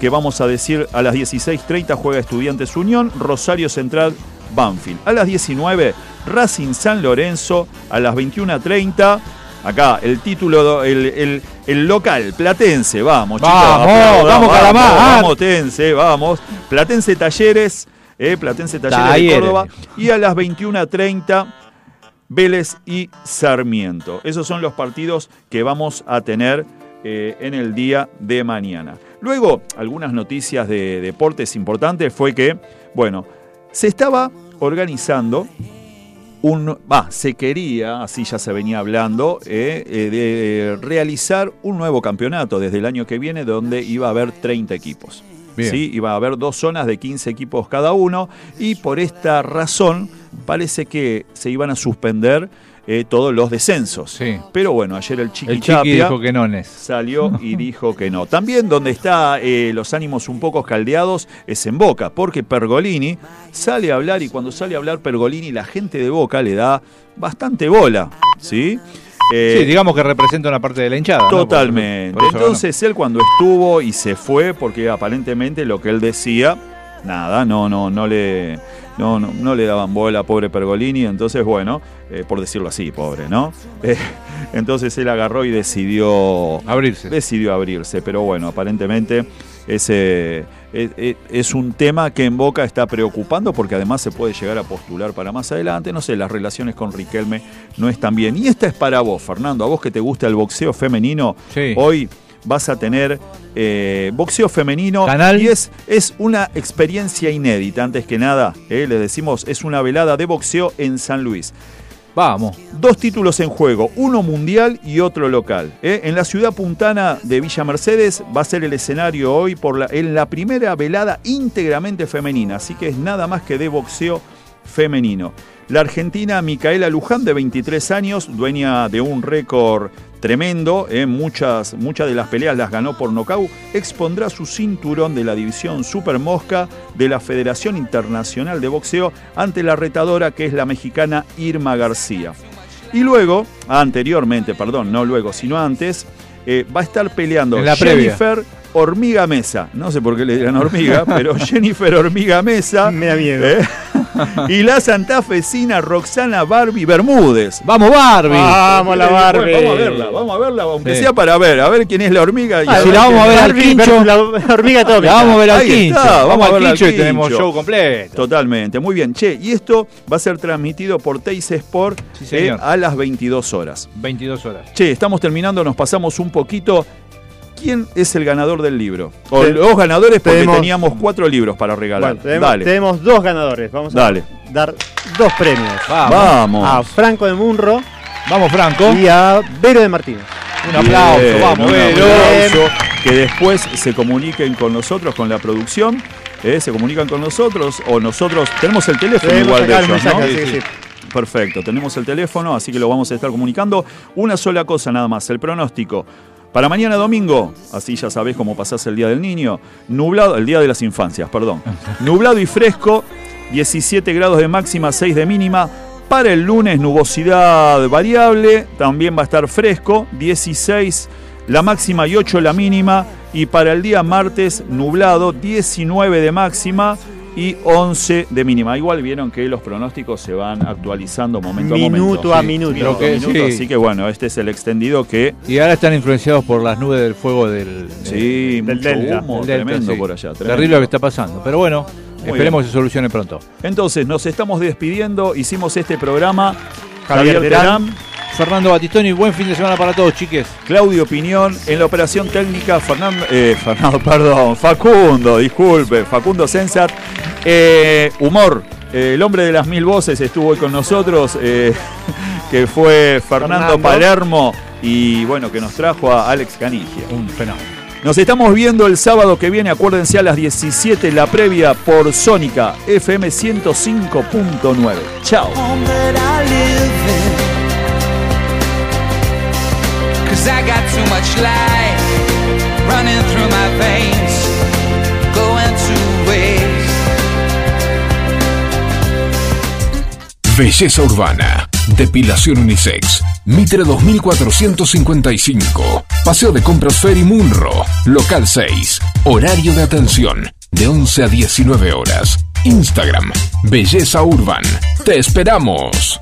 que vamos a decir a las 16.30 juega Estudiantes Unión, Rosario Central Banfield. A las 19 Racing San Lorenzo, a las 21.30 Acá, el título, el, el- el local, Platense, vamos, chicos. Vamos, aplaudan, vamos, Calamar. Vamos, Tense, vamos. Platense Talleres, eh, Platense Talleres, Talleres. de Córdoba. Y a las 21.30, Vélez y Sarmiento. Esos son los partidos que vamos a tener eh, en el día de mañana. Luego, algunas noticias de deportes importantes fue que, bueno, se estaba organizando un, va, se quería, así ya se venía hablando, eh, eh, de realizar un nuevo campeonato desde el año que viene donde iba a haber 30 equipos. Bien. ¿sí? Iba a haber dos zonas de 15 equipos cada uno y por esta razón parece que se iban a suspender eh, todos los descensos. Sí. Pero bueno, ayer el Chiqui, El Chiqui Tapia dijo que no, Nes. salió y dijo que no. También donde está eh, los ánimos un poco caldeados es en Boca, porque Pergolini sale a hablar y cuando sale a hablar Pergolini la gente de Boca le da bastante bola, ¿sí? Eh, sí, digamos que representa una parte de la hinchada. ¿no? Por- Totalmente. por eso ganó. Entonces él cuando estuvo y se fue, porque aparentemente lo que él decía, nada, no, no, no le, no, no, no le daban bola, pobre Pergolini. Entonces, bueno, eh, por decirlo así, pobre, ¿no? Eh, entonces él agarró y decidió abrirse. Decidió abrirse, pero bueno, aparentemente ese es, es- es un tema que en Boca está preocupando porque además se puede llegar a postular para más adelante. No sé, las relaciones con Riquelme no están bien. Y esta es para vos, Fernando, a vos que te gusta el boxeo femenino. Sí. Hoy vas a tener eh, boxeo femenino Canal. y es, es una experiencia inédita. Antes que nada, eh, les decimos, es una velada de boxeo en San Luis. Vamos. Dos títulos en juego, uno mundial y otro local. ¿eh? En la ciudad puntana de Villa Mercedes va a ser el escenario hoy por la, en la primera velada íntegramente femenina, así que es nada más que de boxeo femenino. La argentina Micaela Luján, de 23 años, dueña de un récord tremendo, ¿eh? muchas, muchas de las peleas las ganó por nocaut, expondrá su cinturón de la división Super Mosca de la Federación Internacional de Boxeo ante la retadora que es la mexicana Irma García. Y luego, anteriormente, perdón, no luego, sino antes, eh, va a estar peleando la previa. Jennifer Hormiga Mesa. No sé por qué le dirán hormiga, pero Jennifer Hormiga Mesa. Me da miedo. ¿eh? y la santafesina Roxana Barbie Bermúdez. ¡Vamos, Barbie! Vamos, la Bueno, Barbie. Vamos a verla, vamos a verla, aunque Sí. sea para ver, a ver quién es la hormiga. y Ah, a si la vamos a ver al quincho. la hormiga tópica. La vamos a ver al Ahí quincho. está, vamos vamos a al quincho y tenemos show completo. Totalmente, muy bien. Che, y esto va a ser transmitido por Teis Sport Sí, eh, a las 22 horas. 22 horas. Che, estamos terminando, nos pasamos un poquito. ¿Quién es el ganador del libro? O los ganadores porque tenemos- teníamos cuatro libros para regalar. Bueno, tenemos, Dale. tenemos dos ganadores. Vamos a Dale. dar dos premios. Vamos. A Franco de Munro Vamos, Franco. y a Vero de Martínez. Un aplauso, Bien, vamos, un Vero. aplauso. Que después se comuniquen con nosotros, con la producción. eh, se comunican con nosotros o nosotros. Tenemos el teléfono Tenemos igual de ellos, ¿no? mensaje, sí, sí. Perfecto, tenemos el teléfono, así que lo vamos a estar comunicando. Una sola cosa nada más, el pronóstico. Para mañana domingo, así ya sabés cómo pasás el Día del Niño, nublado, el Día de las Infancias, perdón. Nublado y fresco, 17 grados de máxima, 6 de mínima. Para el lunes, nubosidad variable, también va a estar fresco, 16 la máxima y 8 la mínima. Y para el día martes, nublado, 19 de máxima y 11 de mínima. Igual vieron que los pronósticos se van actualizando momento a momento. Minuto a minuto. Minuto a minuto, sí. Así que bueno, este es el extendido que Y ahora están influenciados por las nubes del fuego del, Sí, del mucho humo, del delta, tremendo sí. por allá, tremendo. Terrible lo que está pasando. Pero bueno, Muy esperemos bien. que se solucione pronto. Entonces, nos estamos despidiendo. Hicimos este programa. Javier Javier Terán, Terán, Fernando Batistoni, buen fin de semana para todos, chiques. Claudio Piñón. En la operación técnica, Fernando, eh, Fernando, perdón, Facundo, disculpe, Facundo Sensat. Eh, humor, eh, el hombre de las mil voces estuvo hoy con nosotros, eh, que fue Fernando, Fernando. Palermo y bueno, que nos trajo a Alex Canigia. Un fenómeno. Nos estamos viendo el sábado que viene, acuérdense a las 17, la previa por Sónica FM 105.9. Chao. I got too much life running through my veins, going to waste. Belleza urbana. Depilación unisex. Mitre 2455. Paseo de compras Ferry Munro. Local 6. Horario de atención. De 11 a 19 horas. Instagram. Belleza Urban. Te esperamos.